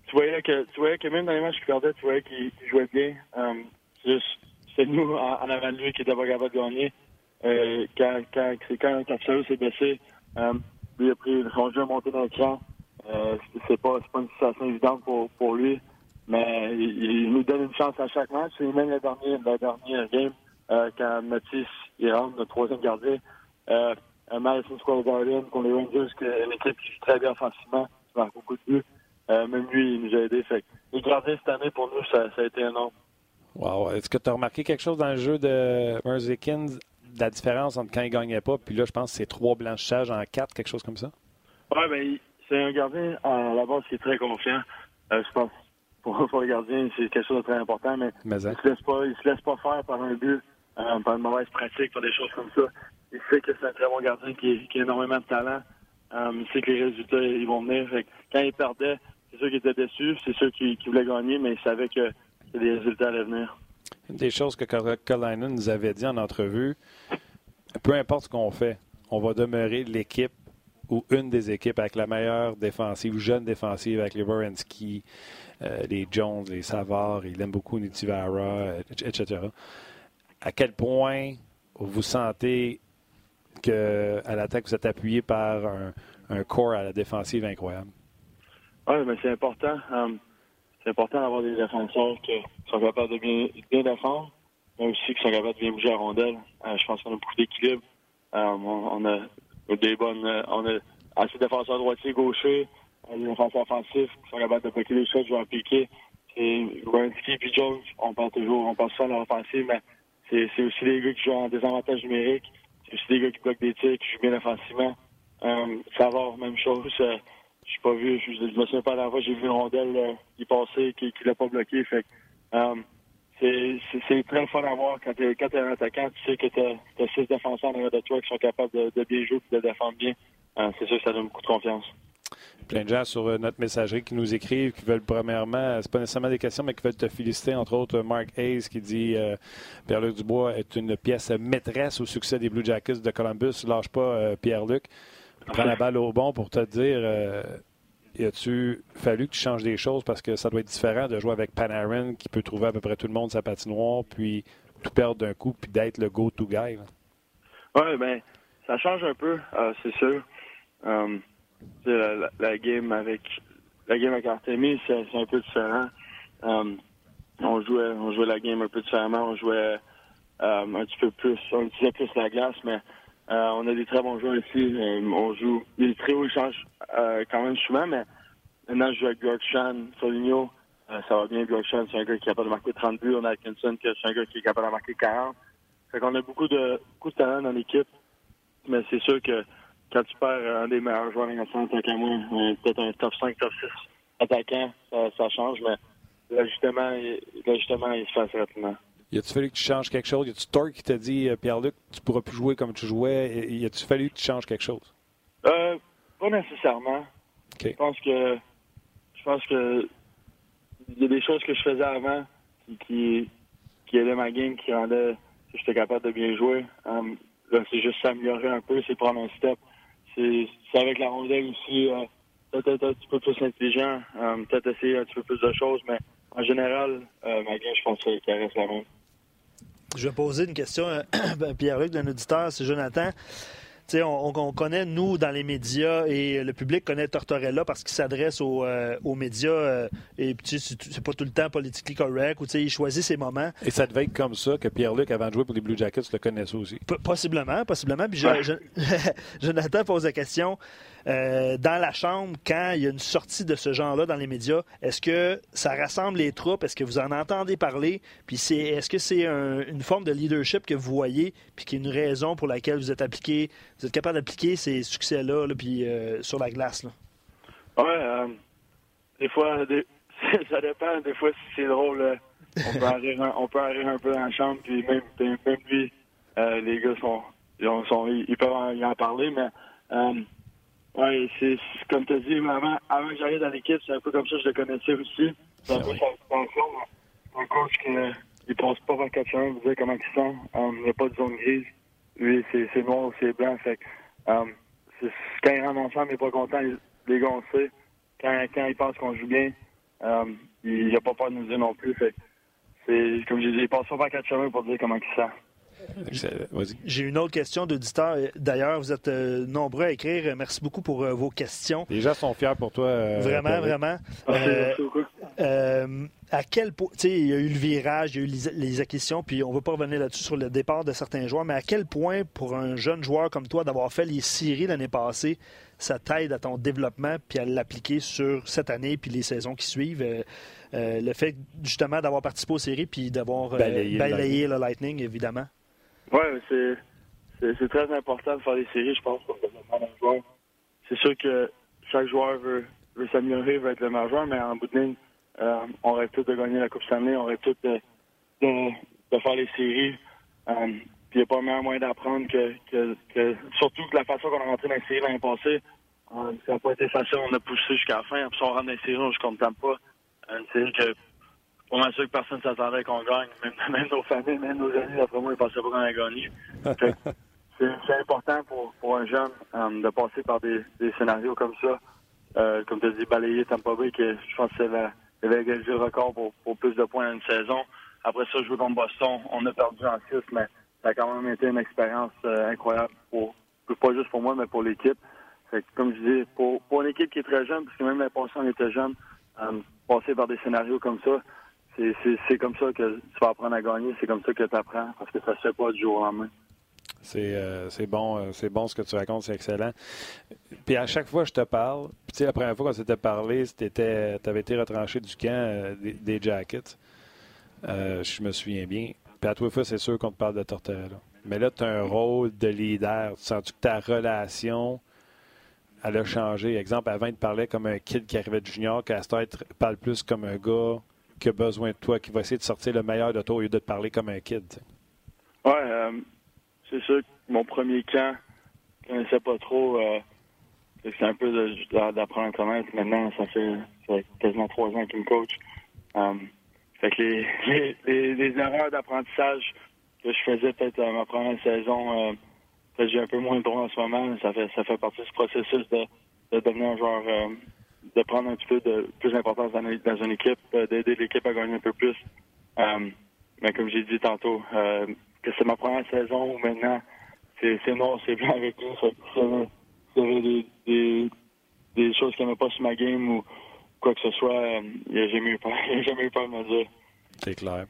tu voyais que tu voyais que même dans les matchs qu'il perdait, tu voyais qu'il jouait bien. Euh, c'est nous en, avant de lui qui n'était pas capable de gagner. Euh, quand quand c'est quand s'est blessé, euh, lui a pris son jeu à monter dans le. Euh, c'est pas c'est pas une situation évidente pour pour lui. Mais il, nous donne une chance à chaque match. Et même la dernière, game, quand Mathis il rentre, notre troisième gardien, euh, un Madison Square Garden contre les Rangers, une équipe qui joue très bien offensivement, qui marque beaucoup de buts. Euh, même lui, il nous a aidé. Fait les gardiens cette année, pour nous, ça, ça a été énorme. Wow. Est-ce que tu as remarqué quelque chose dans le jeu de Merzikins, la différence entre quand il ne gagnait pas, puis là, je pense que c'est trois blanchissages en quatre, quelque chose comme ça? Oui, ben, c'est un gardien à la base qui est très confiant. Euh, je pense pour, le gardien, c'est quelque chose de très important, mais, il ne se, laisse pas, il se laisse pas faire par un but, euh, par une mauvaise pratique, par des choses comme ça. Il sait que c'est un très bon gardien qui, a énormément de talent. Euh, il sait que les résultats ils vont venir. quand il perdait, c'est sûr qu'il était déçu, c'est sûr qu'il voulait gagner, mais il savait que, les résultats allaient venir. Une des choses que Colin nous avait dit en entrevue, peu importe ce qu'on fait, on va demeurer l'équipe ou une des équipes avec la meilleure défensive ou jeune défensive avec les Wierenski, euh, les Jones, les Savard, il aime beaucoup Nitivara, etc. À quel point vous sentez qu'à l'attaque, vous êtes appuyé par un, corps à la défensive incroyable? Oui, mais c'est important. Euh, c'est important d'avoir des défenseurs qui sont capables de bien, défendre, mais aussi qui sont capables de bien bouger la rondelle. Euh, je pense qu'on a beaucoup d'équilibre. on, a des bonnes. on a assez de défenseurs droitiers, gauchers, les défenseurs offensifs qui sont capables de bloquer les shots, jouer en piqué. C'est Wierenski et Jones, on parle toujours, on pense ça à l'offensive, mais c'est aussi des gars qui jouent en désavantage numérique. C'est des gars qui bloquent des tirs, qui jouent bien offensivement. Euh, Savard, même chose. Euh, je suis pas vu, je, ne me souviens pas la fois, j'ai vu une rondelle euh, qui passait, qui, qui l'a pas bloqué. Euh, c'est très fun à voir quand tu es, es, un attaquant, tu sais que tu as, six défenseurs derrière de toi qui sont capables de, bien jouer et de défendre bien. C'est sûr que ça donne beaucoup de confiance plein de gens sur euh, notre messagerie qui nous écrivent, qui veulent premièrement, c'est pas nécessairement des questions, mais qui veulent te féliciter, entre autres Mark Hayes qui dit euh, Pierre-Luc Dubois est une pièce maîtresse au succès des Blue Jackets de Columbus. Lâche pas euh, Pierre-Luc. Il prend la balle au bon pour te dire as-tu fallu que tu changes des choses parce que ça doit être différent de jouer avec Panarin qui peut trouver à peu près tout le monde sa patinoire, puis tout perdre d'un coup, puis d'être le go-to guy? Oui, ben, ça change un peu, euh, c'est sûr. Euh, la, game avec la game avec Artemis, c'est un peu différent. Euh, on jouait on jouait la game un peu différemment, on jouait un petit peu plus, on utilisait plus la glace, mais on a des très bons joueurs ici. on joue les trios changent quand même souvent, mais maintenant je joue avec Bjorkshan, Soligno, ça va bien. Bjorkshan, c'est un gars qui est capable de marquer 30 buts. On a Atkinson, c'est un gars qui est capable de marquer 40. Fait qu'on a beaucoup de, beaucoup de talent dans l'équipe. Mais c'est sûr que quand tu perds un des meilleurs joueurs en tant qu'à moi, peut-être un top 5, top 6 attaquant, ça, change, mais l'ajustement, l'ajustement, il se fait assez rapidement. Y a-tu fallu que tu changes quelque chose? Y a-tu Torque qui t'a dit, euh, Pierre-Luc, tu pourras plus jouer comme tu jouais? Y a-tu fallu que tu changes quelque chose? Euh, pas nécessairement. Je pense que je pense que il y a des choses que je faisais avant qui, qui, qui aidaient ma game, qui rendaient que j'étais capable de bien jouer. Um, c'est juste s'améliorer un peu, c'est prendre un step. C'est avec la rondelle aussi, euh, peut-être être un petit peu plus intelligent, um, peut-être essayer un petit peu plus de choses, mais en général, euh, ma game, je pense qu'elle reste la même. Je vais poser une question à Pierre-Luc, d'un auditeur, c'est Jonathan. On, on, connaît, nous, dans les médias, et le public connaît Tortorella parce qu'il s'adresse aux, euh, aux, médias, euh, et c'est pas tout le temps politiquement correct, ou il choisit ses moments. Et ça devait être comme ça que Pierre-Luc, avant de jouer pour les Blue Jackets, le connaissait aussi. possiblement, possiblement. Puis Jonathan pose la question euh, dans la chambre, quand il y a une sortie de ce genre-là dans les médias, est-ce que ça rassemble les troupes? Est-ce que vous en entendez parler? Puis est-ce que c'est une forme de leadership que vous voyez, puis qui est une raison pour laquelle vous êtes appliqué, vous êtes capable d'appliquer ces succès-là, puis euh, sur la glace? Là? Ouais, euh, des fois, ça dépend. Des fois, si c'est drôle, on peut, en rire un, on peut un peu dans la chambre, puis même, même lui, les gars sont, ils, sont, ils peuvent en, en parler, mais oui, c'est comme tu as dit, avant, avant que j'arrive dans l'équipe, c'est un peu comme ça que je le connaissais aussi. C'est un peu sa Un coach qui ne passe pas 24 heures, vous dire comment il sent. Um, il n'y a pas de zone grise. Lui, c'est noir ou c'est blanc. Fait um, quand il rentre ensemble, il n'est pas content. Les gars, on sait. Quand, quand il pense qu'on joue bien, um, il n'a pas peur de nous dire non plus. Fait c'est comme je disais, il passe pas 24 heures pour dire comment il sent. J'ai une autre question d'auditeur. D'ailleurs, vous êtes euh, nombreux à écrire. Merci beaucoup pour euh, vos questions. Les gens sont fiers pour toi. Euh, vraiment, vraiment. à quel point, tu sais, il y a eu le virage, il y a eu les, acquisitions, puis on ne va pas revenir là-dessus sur le départ de certains joueurs, mais à quel point, pour un jeune joueur comme toi, d'avoir fait les séries l'année passée, ça t'aide à ton développement, puis à l'appliquer sur cette année, puis les saisons qui suivent. le fait, justement, d'avoir participé aux séries, puis d'avoir balayé, le Lightning, évidemment? Oui, c'est, c'est, très important de faire des séries, je pense, pour le joueur. C'est sûr que chaque joueur veut, veut s'améliorer, veut être le meilleur mais en bout de ligne, euh, on rêve tous de gagner la Coupe Stanley, on rêve tous de, de, faire les séries. Euh, puis il n'y a pas meilleur moyen d'apprendre que, que, surtout que la façon qu'on a rentré dans les séries l'année passée, euh, ça n'a pas été facile, on a poussé jusqu'à la fin, puis on rentre dans les séries, on ne compte pas. Pour m'assurer que personne ne s'attendait qu'on gagne. Même, nos familles, même nos amis, après moi, ils ne pensaient pas qu'on allait gagner. c'est important pour, pour un jeune um, de passer par des, des scénarios comme ça. Euh, comme tu as dit, balayer Tampa Bay, que je pense que c'est égalisé le record pour, pour, plus de points dans une saison. Après ça, je joue contre Boston. On a perdu en 6, mais ça a quand même été une expérience euh, incroyable, pour, pas juste pour moi, mais pour l'équipe. Comme je dis, pour, pour une équipe qui est très jeune, parce que même la on était jeune, um, passer par des scénarios comme ça, c'est comme ça que tu vas apprendre à gagner, c'est comme ça que tu apprends, parce que ça se fait pas du jour au lendemain. C'est euh, bon, euh, c'est bon ce que tu racontes, c'est excellent. Puis à chaque fois que je te parle, puis la première fois qu'on s'était parlé, tu avais été retranché du camp euh, des, Jackets. je me souviens bien. Puis à toi, fois, c'est sûr qu'on te parle de Tortorella. Mais là, tu as un rôle de leader. Tu sens -tu que ta relation, elle a changé? Exemple, avant, il te comme un kid qui arrivait de junior, qu'à ce parle plus comme un gars qui a besoin de toi, qui va essayer de sortir le meilleur de toi au lieu de te parler comme un kid. Oui, euh, c'est sûr que mon premier camp, je ne connaissais pas trop. Euh, c'est un peu d'apprendre à connaître. Maintenant, ça fait, quasiment trois ans qu'il me coach. Euh, fait que les, les, erreurs d'apprentissage que je faisais peut-être ma première saison, j'ai un peu moins de droit en ce moment. Ça fait, ça fait partie du processus de, devenir un joueur de prendre un petit peu de plus d'importance dans, dans, une équipe, d'aider l'équipe à gagner un peu plus. mais comme j'ai dit tantôt, que c'est ma première saison ou maintenant, c'est noir, c'est blanc avec lui. S'il des, des, des choses qui n'aimaient pas sur ma game ou quoi que ce soit, il n'a jamais eu peur, jamais eu peur de me dire. C'est clair.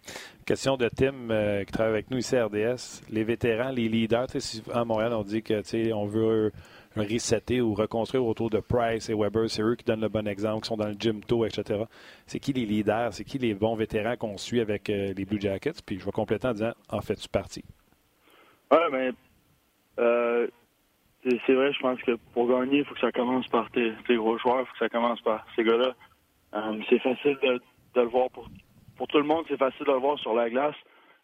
Question de Tim euh, qui travaille avec nous ici à RDS. Les vétérans, les leaders, à Montréal, on dit que on veut resetter ou reconstruire autour de Price et Weber. C'est eux qui donnent le bon exemple, qui sont dans le gym tôt, etc. C'est qui les leaders? C'est qui les bons vétérans qu'on suit avec euh, les Blue Jackets? Puis je vais compléter en disant en fais-tu partie? Oui, mais euh, c'est vrai, je pense que pour gagner, il faut que ça commence par tes, gros joueurs, il faut que ça commence par ces gars-là. c'est facile de, le voir pour pour tout le monde, c'est facile de le voir sur la glace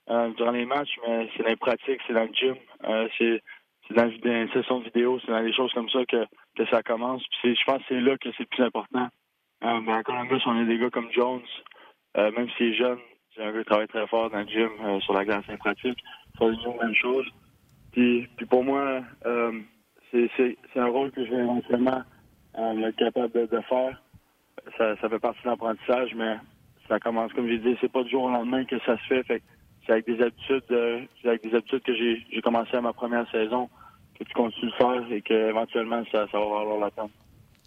euh, durant les matchs, mais c'est dans les pratiques, c'est dans le gym, euh, c'est dans une session de vidéo, c'est dans des choses comme ça que, que ça commence. Puis je pense que c'est là que c'est le plus important. Euh, mais en Columbus, on a des gars comme Jones, euh, même s'il est jeune, c'est un gars qui travaille très fort dans le gym, euh, sur la glace, pratique. Une même chose. Puis, puis pour moi, c'est un rôle que je vais éventuellement être capable de, faire. Ça, ça fait partie de l'apprentissage, mais ça commence, comme j'ai dit, c'est pas du jour au lendemain que ça se fait. fait c'est avec des habitudes, euh, avec des habitudes que j'ai, commencé à ma première saison, que tu continues de faire et qu'éventuellement ça, ça va valoir la peine.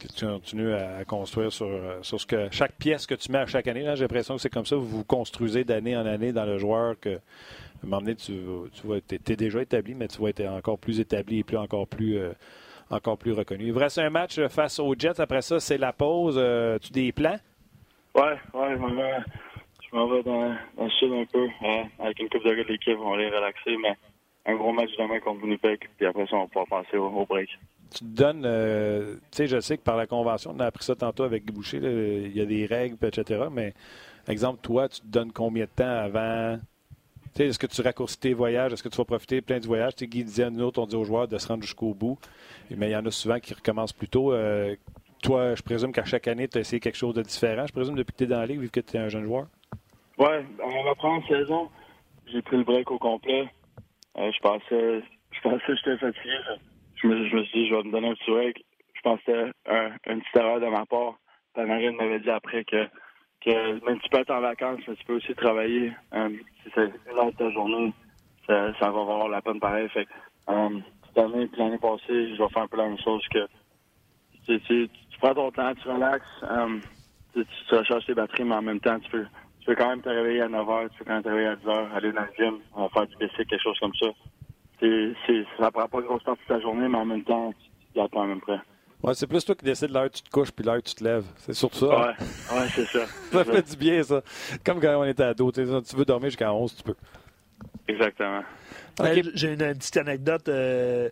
Que tu continues à construire sur, euh, sur ce que chaque pièce que tu mets à chaque année. J'ai l'impression que c'est comme ça, vous vous construisez d'année en année dans le joueur que à un moment donné, tu, tu vas, es déjà établi, mais tu vas être encore plus établi et plus encore plus euh, encore plus reconnu. Il vous reste un match face aux Jets. Après ça, c'est la pause. tu des plans? Ouais, ouais, je m'en vais dans, le sud un peu, avec une coupe de gars de l'équipe, on va aller relaxer, mais un gros match demain contre Winnipeg, puis après ça, on va pouvoir passer au, break. Tu te donnes, euh, tu sais, je sais que par la convention, on a appris ça tantôt avec Boucher, il y a des règles, etc., mais exemple, toi, tu te donnes combien de temps avant est-ce que tu raccourcis tes voyages? Est-ce que tu vas profiter plein du voyage? Guy disait à nous autres, on dit aux joueurs de se rendre jusqu'au bout. Mais il y en a souvent qui recommencent plus tôt. Euh, toi, je présume qu'à chaque année, tu as essayé quelque chose de différent. Je présume depuis que tu es dans la ligue, vu que tu es un jeune joueur? Oui, en ma première saison, j'ai pris le break au complet. Euh, je pensais je pensais que j'étais fatigué. Je me, je me, suis dit, je vais me donner un petit break. Je pensais c'était une petite erreur de ma part. Marine m'avait dit après que, que même si tu peux être en vacances, mais tu peux aussi travailler. Euh, si c'est une heure de ta journée, ça, va avoir la peine pareil. Fait euh, cette année et l'année passée, je vais faire un peu la même chose que tu, tu prends ton temps, tu relaxes, euh, tu, tu, recharges tes batteries, mais en même temps, tu peux, tu peux quand même te réveiller à 9 h, tu peux quand même te réveiller à 10 h, aller dans le gym, faire du PC, quelque chose comme ça. C'est, c'est, ça prend pas grosse partie de ta journée, mais en même temps, tu, tu gardes quand même prêt. Ouais, c'est plus toi qui décides l'heure où tu te couches puis l'heure où tu te lèves. C'est surtout ça. Ouais, ouais c'est ça. ça fait du bien, ça. Comme quand on était ado. Tu veux dormir jusqu'à 11, tu peux. Exactement. J'ai une, petite anecdote. Euh,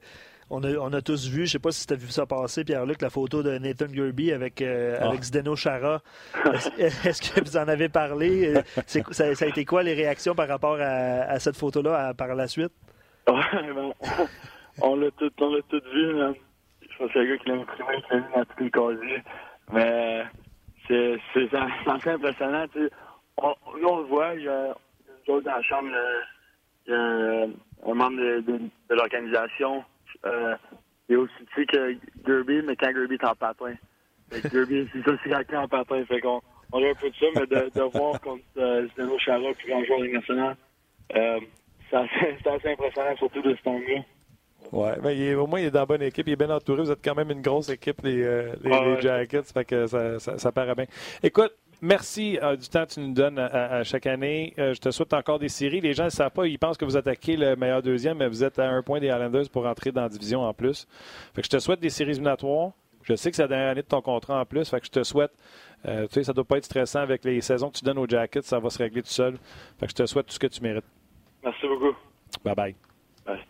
on a, tous vu, je ne sais pas si tu as vu ça passer, Pierre-Luc, la photo de Nathan Gerby avec, euh, ah. avec Zdeno Chara. Est-ce que vous en avez parlé? Ça, ça, a été quoi les réactions par rapport à, cette photo-là par la suite? Ben, on l'a tout, on tout vu. Je pense que c'est le gars qui l'a imprimé, qui l'a mis dans tous les casiers. Mais c'est, c'est, assez impressionnant. Tu on, nous, on le voit, il y a dans la chambre, il y a un, membre de, de l'organisation euh, il a aussi, tu sais, que Gerby, mais quand Gerby est en patin. Gerby, c'est ça, c'est en patin. Fait qu'on on a un peu de ça, mais de, de voir contre euh, Zdeno Chara, plus grand joueur de nationale, euh, c'est assez, assez, impressionnant, surtout de ce temps-là. Oui, mais au moins, il est dans la bonne équipe. Il est bien entouré. Vous êtes quand même une grosse équipe, les, euh, les, les Jackets. Fait que ça, ça, ça paraît bien. Écoute, Merci euh, du temps que tu nous donnes à, chaque année. Euh, je te souhaite encore des séries. Les gens ne savent pas, ils pensent que vous attaquez le meilleur deuxième, mais vous êtes à un point des Islanders pour entrer dans la division en plus. Fait que je te souhaite des séries éliminatoires. Je sais que c'est la dernière année de ton contrat en plus. Fait que je te souhaite. Euh, tu sais, ça ne doit pas être stressant avec les saisons que tu donnes aux Jackets. Ça va se régler tout seul. Fait que je te souhaite tout ce que tu mérites. Merci beaucoup. Bye bye.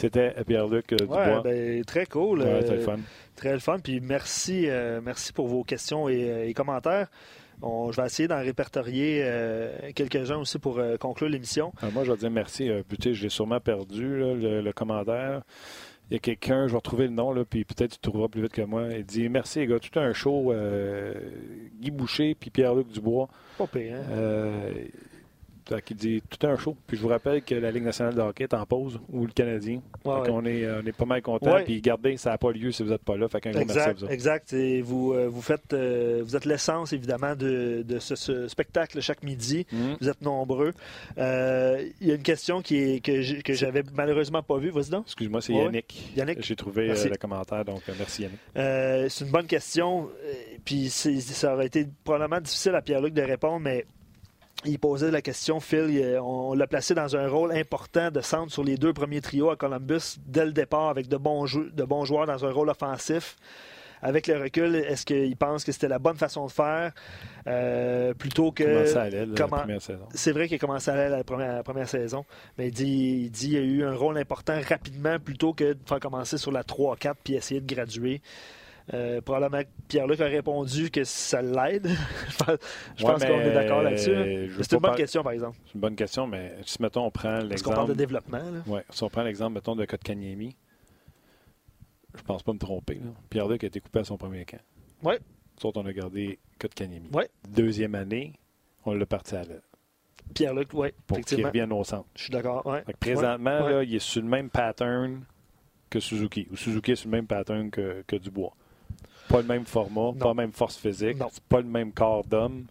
C'était Pierre-Luc Dubois. Ben, très cool. Ouais, fun. Très le fun. Puis merci, euh, merci pour vos questions et, euh, commentaires. je vais essayer d'en répertorier euh, quelques-uns aussi pour conclure l'émission. moi, je vais dire merci. putain, je l'ai sûrement perdu, le, commentaire. Il y a quelqu'un, je vais retrouver le nom, là, puis peut-être tu trouveras plus vite que moi. Il dit Merci, les gars. Tout un show. Guy Boucher puis Pierre-Luc Dubois. Pas pire, hein? Qui dit tout un show. Puis je vous rappelle que la Ligue nationale de hockey est en pause, ou le Canadien. Ouais, ouais. on, est, on est pas mal content. Ouais. Puis gardez, ça n'a pas lieu si vous n'êtes pas là. Fait qu'un gros merci à Exact, exact. Et vous, euh, vous, faites, euh, vous êtes l'essence, évidemment, de, de ce, ce spectacle chaque midi. Mhm. Vous êtes nombreux. Euh, Il y a une question qui est, que j'avais malheureusement pas vue. Vas-y donc. Excuse-moi, c'est. Yannick. Yannick. J'ai trouvé euh, le commentaire, donc euh, merci Yannick. Euh, c'est une bonne question. Euh, Puis ça aurait été probablement difficile à Pierre-Luc de répondre, mais il posait la question, Phil, il- on, l'a placé dans un rôle important de centre sur les deux premiers trios à Columbus dès le départ avec de bons, jou- de bons joueurs dans un rôle offensif. Avec le recul, est-ce qu'il pense que c'était la bonne façon de faire euh, plutôt que... Comment ça allait la comment- première saison? C'est vrai qu'il a commencé à aller la première, la première saison, mais il dit, il dit qu'il y a eu un rôle important rapidement plutôt que de faire commencer sur la 3-4 puis essayer de graduer. Euh, probablement que Pierre-Luc a répondu que ça l'aide. je pense Ouais, qu'on est d'accord là-dessus. hein. euh, C'est une bonne par- question, par exemple. C'est une bonne question, mais si, mettons, on prend Parce qu'on parle de l'exemple. développement. là. Ouais, si on prend l'exemple, mettons, de Kotkaniemi, je pense pas me tromper. Pierre-Luc a été coupé à son premier camp. Nous autres, on a gardé Kotkaniemi. Ouais. Deuxième année, on l'a parti à l'aile Pierre-Luc, oui, pour qu'il revienne au centre. Je suis d'accord. ouais. Présentement, Ouais. là, il est sur le même pattern que Suzuki. Ou Suzuki est sur le même pattern que, que Dubois. Pas le même format, pas la même force physique, c'est pas le même corps d'homme.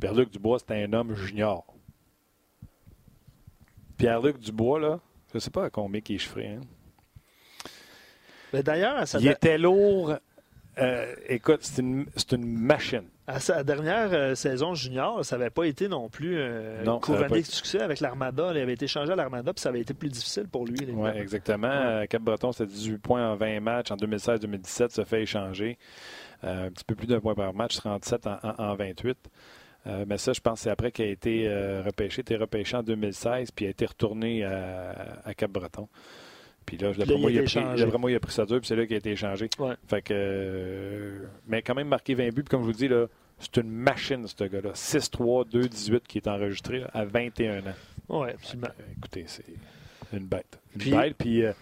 Pierre-Luc Dubois, c'est un homme junior. Pierre-Luc Dubois, là, je sais pas à combien il est chiffré. Hein. Mais D'ailleurs, Il était lourd. Euh, écoute, c'est une, machine. à sa dernière euh, saison junior, ça n'avait pas été non plus euh, Non, couronné de succès avec l'Armada. Il avait été changé à l'Armada, puis ça avait été plus difficile pour lui. Oui, exactement. Euh, Cap-Breton, c'était 18 points en 20 matchs. En 2016-2017, ça fait échanger. Un petit peu plus d'un point par match, 37 en, en- en 28. Euh, mais ça, je pense que c'est après qu'il a été euh, repêché. Il a été repêché en 2016, puis il a été retourné à, à Cap-Breton. Puis là, d'après il moi, a il a pris- a pris ça dur, puis c'est là qu'il a été échangé. Ouais. Fait que, euh, mais quand même marqué 20 buts. Puis comme je vous dis, là, c'est une machine, ce gars-là. 6-3, 2-18 qui est enregistré là, à 21 ans. Oui, absolument. Écoutez, c'est une bête. Une Puis- bête, puis euh,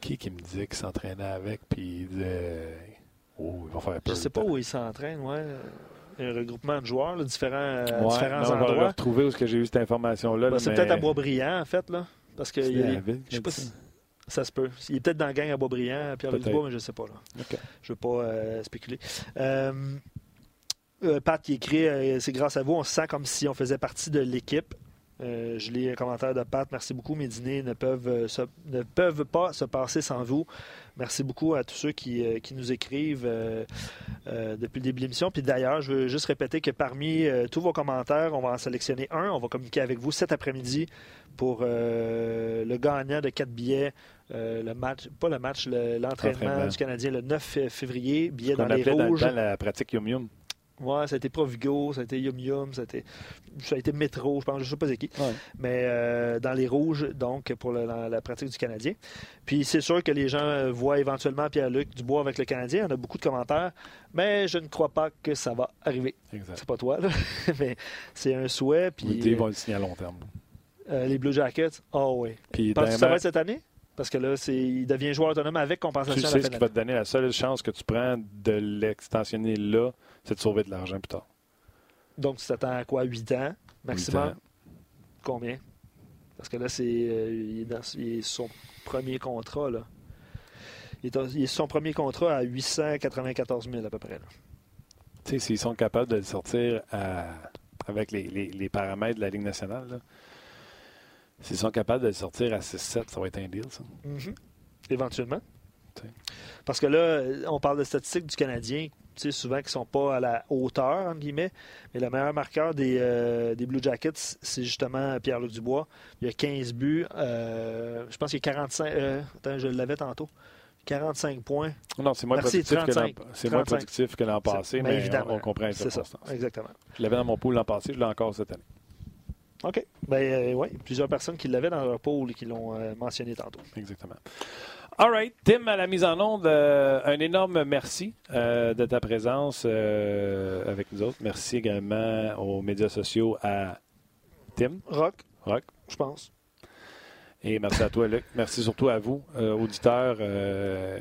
qui qui me disait qu'il s'entraînait avec, puis il disait Oh, il va faire Je peur. ne sais pas où il s'entraîne, ouais. Un regroupement de joueurs, là, différents, euh, Ouais, différents non, je vais le endroits. retrouver où j'ai eu cette information-là. Là, c'est mais- peut-être à Boisbriand, en fait, là. Parce que je sais pas si- ça. se peut. Il est peut-être dans la gang à Boisbriand, à Peut-être. Dubois, mais je ne sais pas, là. Je ne veux pas euh, spéculer. Euh, euh, Pat qui écrit C'est grâce à vous, on se sent comme si on faisait partie de l'équipe. Je lis un commentaire de Pat. Merci beaucoup. Mes dîners ne peuvent, se- ne peuvent pas se passer sans vous. Merci beaucoup à tous ceux qui, qui nous écrivent depuis le début de l'émission. Puis d'ailleurs, je veux juste répéter que parmi tous vos commentaires, on va en sélectionner un. On va communiquer avec vous cet après-midi pour le gagnant de quatre billets. Euh, le match, pas le match, le- l'entraînement du Canadien le 9 février. Billet dans les appelait dans rouges. temps la pratique Yum Yum. Ouais, ça a été Provigo, ça a été Yum Yum, ça a été, ça a été Métro, je pense, je sais pas c'est qui. Ouais. Mais euh, dans les rouges, donc, pour le- la, la pratique du Canadien. Puis c'est sûr que les gens euh, voient éventuellement Pierre-Luc Dubois avec le Canadien. On a beaucoup de commentaires, mais je ne crois pas que ça va arriver. Exact. C'est pas toi, là. mais c'est un souhait. Puis, ils vont le signer à long terme. euh, les Blue Jackets, ah oui. Puis, Penses-tu que ça va être cette année? Parce que là, c'est, il devient joueur autonome avec tu compensation à sais la ce qui va te donner la seule chance que tu prends de l'extensionner là, c'est de sauver de l'argent plus tard. Donc, tu t'attends à quoi? 8 ans maximum? Ans. Combien? Parce que là, c'est, euh, il, est il son premier contrat. Là. Il, est, il son premier contrat à 894 000 à peu près. là. Tu sais, s'ils sont capables de le sortir à- avec les, les- les paramètres de la Ligue nationale, là, s'ils sont capables de le sortir à 6-7, ça va être un deal, ça. Éventuellement. Tu sais. Parce que là, on parle de statistiques du Canadien, souvent qui ne sont pas à la hauteur, entre guillemets. Mais le meilleur marqueur des, euh, des Blue Jackets, c'est justement Pierre-Luc Dubois. Il a 15 buts. euh, je pense qu'il y a 45. euh, attends, je l'avais tantôt. 45 points. Non, c'est moins, Merci, productif, que 35. l'an- c'est moins 35. productif que l'an passé, Mais mais, évidemment, on, on comprend C'est ça, exactement. Je l'avais dans mon pool l'an passé, je l'ai encore cette année. OK. Ben oui, plusieurs personnes qui l'avaient dans leur pool et qui l'ont euh, mentionné tantôt. Exactement. All right. Tim, à la mise en onde, euh, un énorme merci euh, de ta présence euh, avec nous autres. Merci également aux médias sociaux à Tim, Rock, Rock. je pense. Et merci à toi, Luc. Merci surtout à vous, euh, auditeurs euh,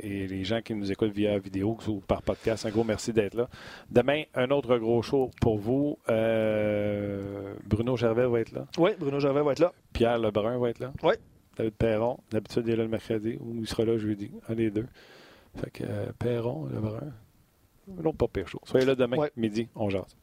et les gens qui nous écoutent via vidéo ou par podcast. Un gros merci d'être là. Demain, un autre gros show pour vous. Euh, Bruno Gervais va être là. Oui, Bruno Gervais va être là. Pierre Lebrun va être là. Oui. David Perron. D'habitude, il est là le mercredi ou il sera là jeudi. Un des deux. Fait que Perron, Lebrun. Non, pas pire chaud. Soyez là demain, Ouais. midi, on jase.